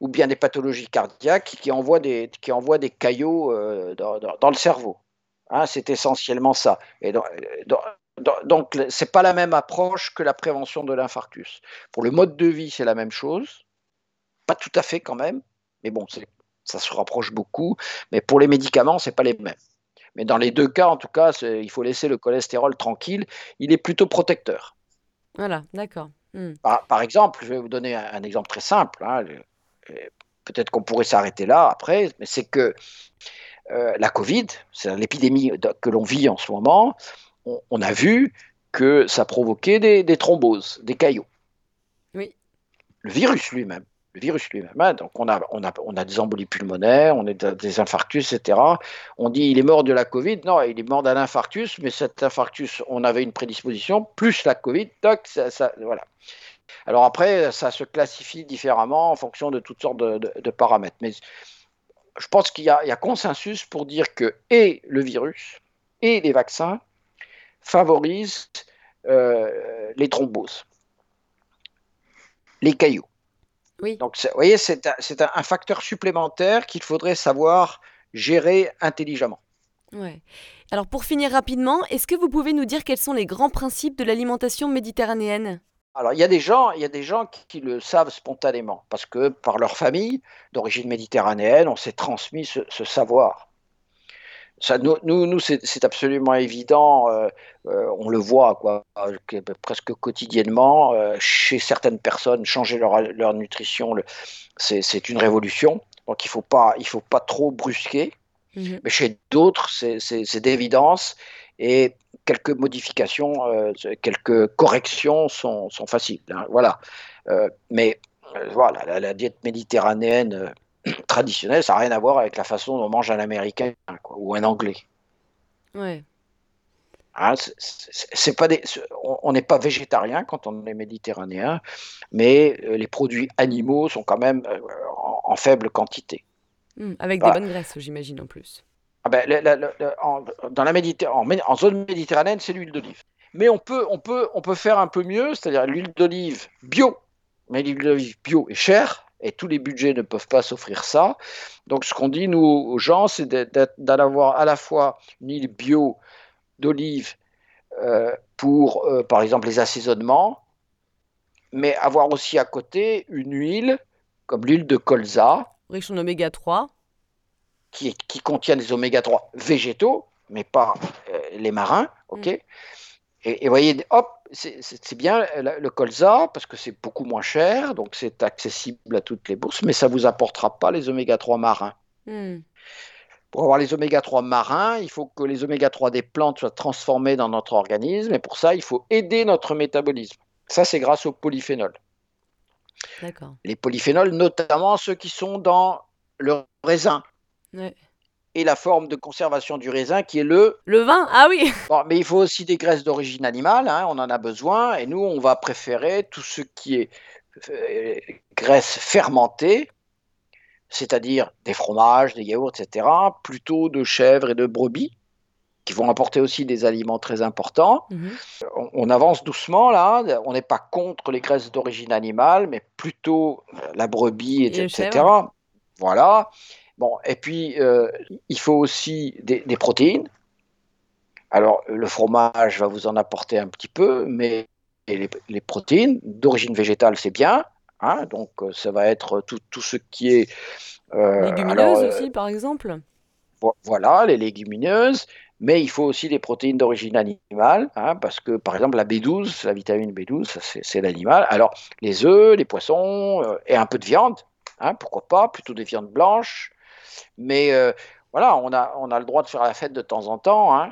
ou bien des pathologies cardiaques qui envoient des, qui envoient des caillots euh, dans, le cerveau. Hein, c'est essentiellement ça. Et dans, donc, ce n'est pas la même approche que la prévention de l'infarctus. Pour le mode de vie, c'est la même chose. Pas tout à fait quand même, mais bon, ça se rapproche beaucoup. Mais pour les médicaments, ce n'est pas les mêmes. Mais dans les deux cas, en tout cas, il faut laisser le cholestérol tranquille. Il est plutôt protecteur. Voilà, d'accord. Hmm. Par, exemple, je vais vous donner un, exemple très simple. Hein, peut-être qu'on pourrait s'arrêter là après, mais c'est que euh, la Covid, c'est l'épidémie que l'on vit en ce moment, on, a vu que ça provoquait des, thromboses, des caillots. Oui. Le virus lui-même. Le virus lui-même. Hein, donc on a, on, a, on a des embolies pulmonaires, on a des infarctus, etc. On dit il est mort de la Covid. Non, il est mort d'un infarctus, mais cet infarctus, on avait une prédisposition, plus la Covid, toc, ça, voilà. Alors après, ça se classifie différemment en fonction de toutes sortes de, paramètres. Mais je pense qu'il y, a consensus pour dire que et le virus et les vaccins favorisent euh, les thromboses, les caillots. Oui. Donc, vous voyez, c'est un, facteur supplémentaire qu'il faudrait savoir gérer intelligemment. Ouais. Alors, pour finir rapidement, est-ce que vous pouvez nous dire quels sont les grands principes de l'alimentation méditerranéenne? Alors, il y a des gens, il y a des gens qui, le savent spontanément, parce que par leur famille d'origine méditerranéenne, on s'est transmis ce savoir nous, nous, c'est absolument évident. Euh, euh, on le voit quoi, presque quotidiennement. Euh, chez certaines personnes, changer leur, nutrition, c'est une révolution. Donc il ne faut, pas, faut pas trop brusquer. Mhm. Mais chez d'autres, c'est d'évidence. Et quelques modifications, quelques corrections sont, faciles. Hein, voilà. mais voilà, la, diète méditerranéenne traditionnel, ça n'a rien à voir avec la façon dont mange un Américain ou un Anglais. Ouais. Hein, c'est pas des, on n'est pas végétarien quand on est méditerranéen, mais euh, les produits animaux sont quand même euh, en, faible quantité. Mmh, avec des bonnes graisses, j'imagine en plus. Ah ben, en, dans la en, zone méditerranéenne, c'est l'huile d'olive. Mais on peut, on, peut, on peut faire un peu mieux, c'est-à-dire l'huile d'olive bio. Mais l'huile d'olive bio est chère, et tous les budgets ne peuvent pas s'offrir ça. Donc ce qu'on dit, nous, aux gens, c'est d'avoir à la fois une huile bio d'olive euh, pour, euh, par exemple, les assaisonnements, mais avoir aussi à côté une huile, comme l'huile de colza. Riche en oméga 3. Qui, qui contient des oméga 3 végétaux, mais pas euh, les marins, ok? Mm. Et, vous voyez, hop, c'est bien le colza parce que c'est beaucoup moins cher, donc c'est accessible à toutes les bourses, mais ça ne vous apportera pas les oméga 3 marins. Hmm. Pour avoir les oméga 3 marins, il faut que les oméga 3 des plantes soient transformés dans notre organisme, et pour ça, il faut aider notre métabolisme. Ça, c'est grâce aux polyphénols. Les polyphénols, notamment ceux qui sont dans le raisin. Ouais et la forme de conservation du raisin qui est le... Le vin Ah oui Mais il faut aussi des graisses d'origine animale, hein, on en a besoin, et nous, on va préférer tout ce qui est euh, graisse fermentée, c'est-à-dire des fromages, des yaourts, etc., plutôt de chèvres et de brebis, qui vont apporter aussi des aliments très importants. Mhm. On, avance doucement là, on n'est pas contre les graisses d'origine animale, mais plutôt la brebis, etc. Voilà. Bon, et puis, euh, il faut aussi des, protéines. Alors, le fromage va vous en apporter un petit peu, mais les, protéines d'origine végétale, c'est bien. Hein, donc, euh, ça va être tout, tout ce qui est. Euh, légumineuses aussi, par exemple Voilà, les légumineuses. Mais il faut aussi des protéines d'origine animale, hein, parce que par exemple la B12, la vitamine B12, c'est l'animal. Alors les œufs, les poissons et un peu de viande, hein, pourquoi pas, plutôt des viandes blanches, mais euh, voilà, on a, on a le droit de faire la fête de temps en temps. Hein.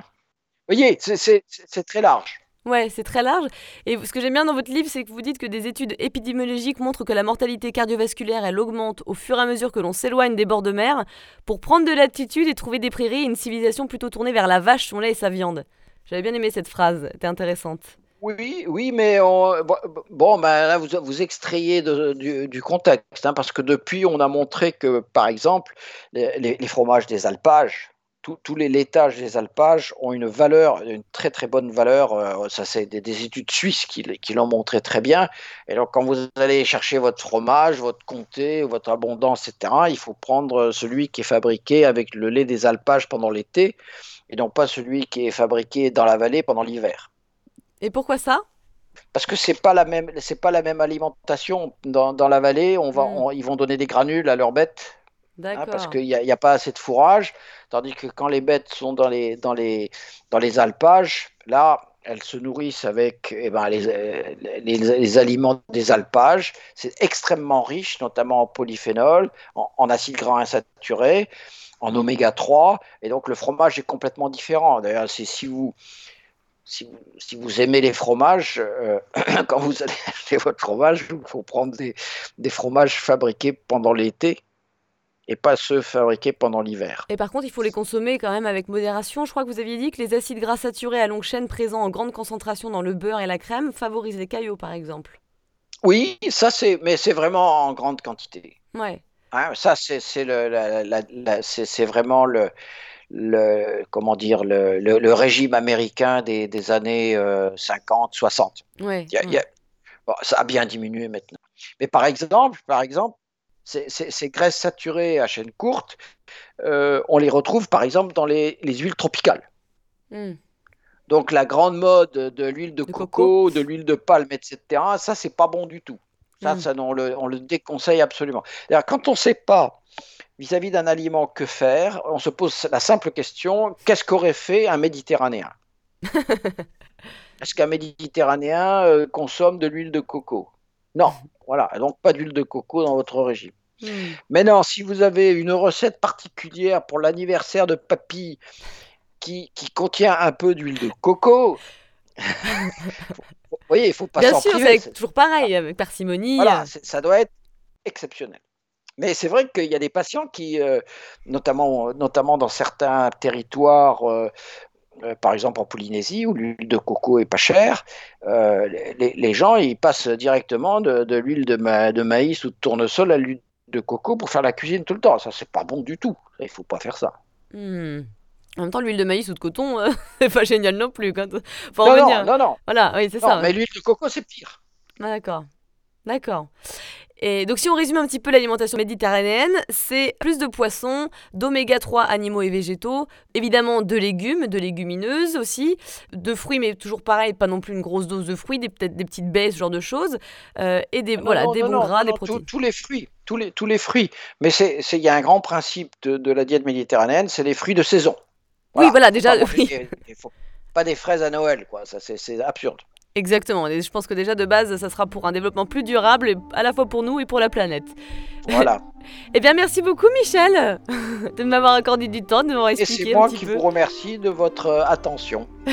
Vous voyez, c'est très large. Ouais, c'est très large. Et ce que j'aime bien dans votre livre, c'est que vous dites que des études épidémiologiques montrent que la mortalité cardiovasculaire, elle augmente au fur et à mesure que l'on s'éloigne des bords de mer pour prendre de l'altitude et trouver des prairies et une civilisation plutôt tournée vers la vache, son lait et sa viande. J'avais bien aimé cette phrase, c'était intéressante. Oui, oui, mais bon, ben là, vous, vous extrayez du, contexte, hein, parce que depuis, on a montré que, par exemple, les, fromages des alpages, tous les laitages des alpages ont une valeur, une très très bonne valeur. Euh, ça, c'est des, études suisses qui, l'ont montré très bien. Et donc, quand vous allez chercher votre fromage, votre comté, votre abondance, etc., il faut prendre celui qui est fabriqué avec le lait des alpages pendant l'été, et non pas celui qui est fabriqué dans la vallée pendant l'hiver. Et pourquoi ça? Parce que c'est pas la même, c'est pas la même alimentation dans, dans la vallée. On va, Mm. ils vont donner des granules à leurs bêtes hein, parce qu'il n'y a, y a pas assez de fourrage. Tandis que quand les bêtes sont dans les, dans les, dans les alpages, là, elles se nourrissent avec eh ben, les, les, les aliments des alpages. C'est extrêmement riche, notamment en polyphénol, en, en acides gras insaturés, en oméga 3. Et donc le fromage est complètement différent. D'ailleurs, c'est si vous si vous, si vous aimez les fromages, euh, quand vous allez acheter votre fromage, il faut prendre des, des fromages fabriqués pendant l'été et pas ceux fabriqués pendant l'hiver. Et par contre, il faut les consommer quand même avec modération. Je crois que vous aviez dit que les acides gras saturés à longue chaîne présents en grande concentration dans le beurre et la crème favorisent les caillots, par exemple. Oui, ça c'est, mais c'est vraiment en grande quantité. Ouais. Hein, ça c'est c'est le, la- la- la- c'est c'est vraiment le, le comment dire le, le- le régime américain des, des années euh, 50, 60. Ouais. Il y a- il y ouais. a- bon, ça a bien diminué maintenant. Mais par exemple, par exemple, ces, ces- ces graisses saturées à chaîne courte, euh, on les retrouve par exemple dans les, les huiles tropicales. Hmm. Donc la grande mode de l'huile de De coco, coco. de l'huile de palme, etc., ça c'est pas bon du tout. Ça, Hmm. ça on le, on le déconseille absolument. Quand on ne sait pas vis-à-vis d'un aliment que faire, on se pose la simple question, qu'est-ce qu'aurait fait un Méditerranéen? Est-ce qu'un Méditerranéen euh, consomme de l'huile de coco? Non, voilà, donc pas d'huile de coco dans votre régime. Hmm. Maintenant, si vous avez une recette particulière pour l'anniversaire de papy qui, qui contient un peu d'huile de coco, vous voyez, il faut pas Bien s'en sûr, priver. c'est toujours pareil, avec parcimonie. Voilà, euh. ça doit être exceptionnel. Mais c'est vrai qu'il y a des patients qui, euh, notamment, notamment dans certains territoires, euh, euh, par exemple en Polynésie, où l'huile de coco est pas chère, euh, les, les gens ils passent directement de, de l'huile de, ma- de maïs ou de tournesol à l'huile de coco pour faire la cuisine tout le temps. Ça, c'est pas bon du tout. Il faut pas faire ça. Hmm. En même temps, l'huile de maïs ou de coton, euh, c'est pas génial non plus. Quand... Faut en Non, non, non, non, Voilà, oui, c'est non, ça. mais l'huile de coco, c'est pire. Ah, d'accord. D'accord. Et donc, si on résume un petit peu l'alimentation méditerranéenne, c'est plus de poissons, d'oméga 3 animaux et végétaux, évidemment de légumes, de légumineuses aussi, de fruits, mais toujours pareil, pas non plus une grosse dose de fruits, des, peut-être des petites baies, ce genre de choses, euh, et des, Non, voilà, non, des non, bons gras, des protéines. tous les fruits, tous les, tous les fruits. Mais c'est, c'est- il y a un grand principe de, de la diète méditerranéenne, c'est les fruits de saison. Oui, voilà, déjà, pas oui. des- pas des fraises à Noël, quoi. Ça, c'est absurde. Exactement. Et je pense que déjà de base, ça sera pour un développement plus durable, et à la fois pour nous et pour la planète. Voilà. Eh bien, merci beaucoup, Michel, de m'avoir accordé du temps, de m'avoir Et expliqué c'est un moi petit qui peu. vous remercie de votre euh, attention.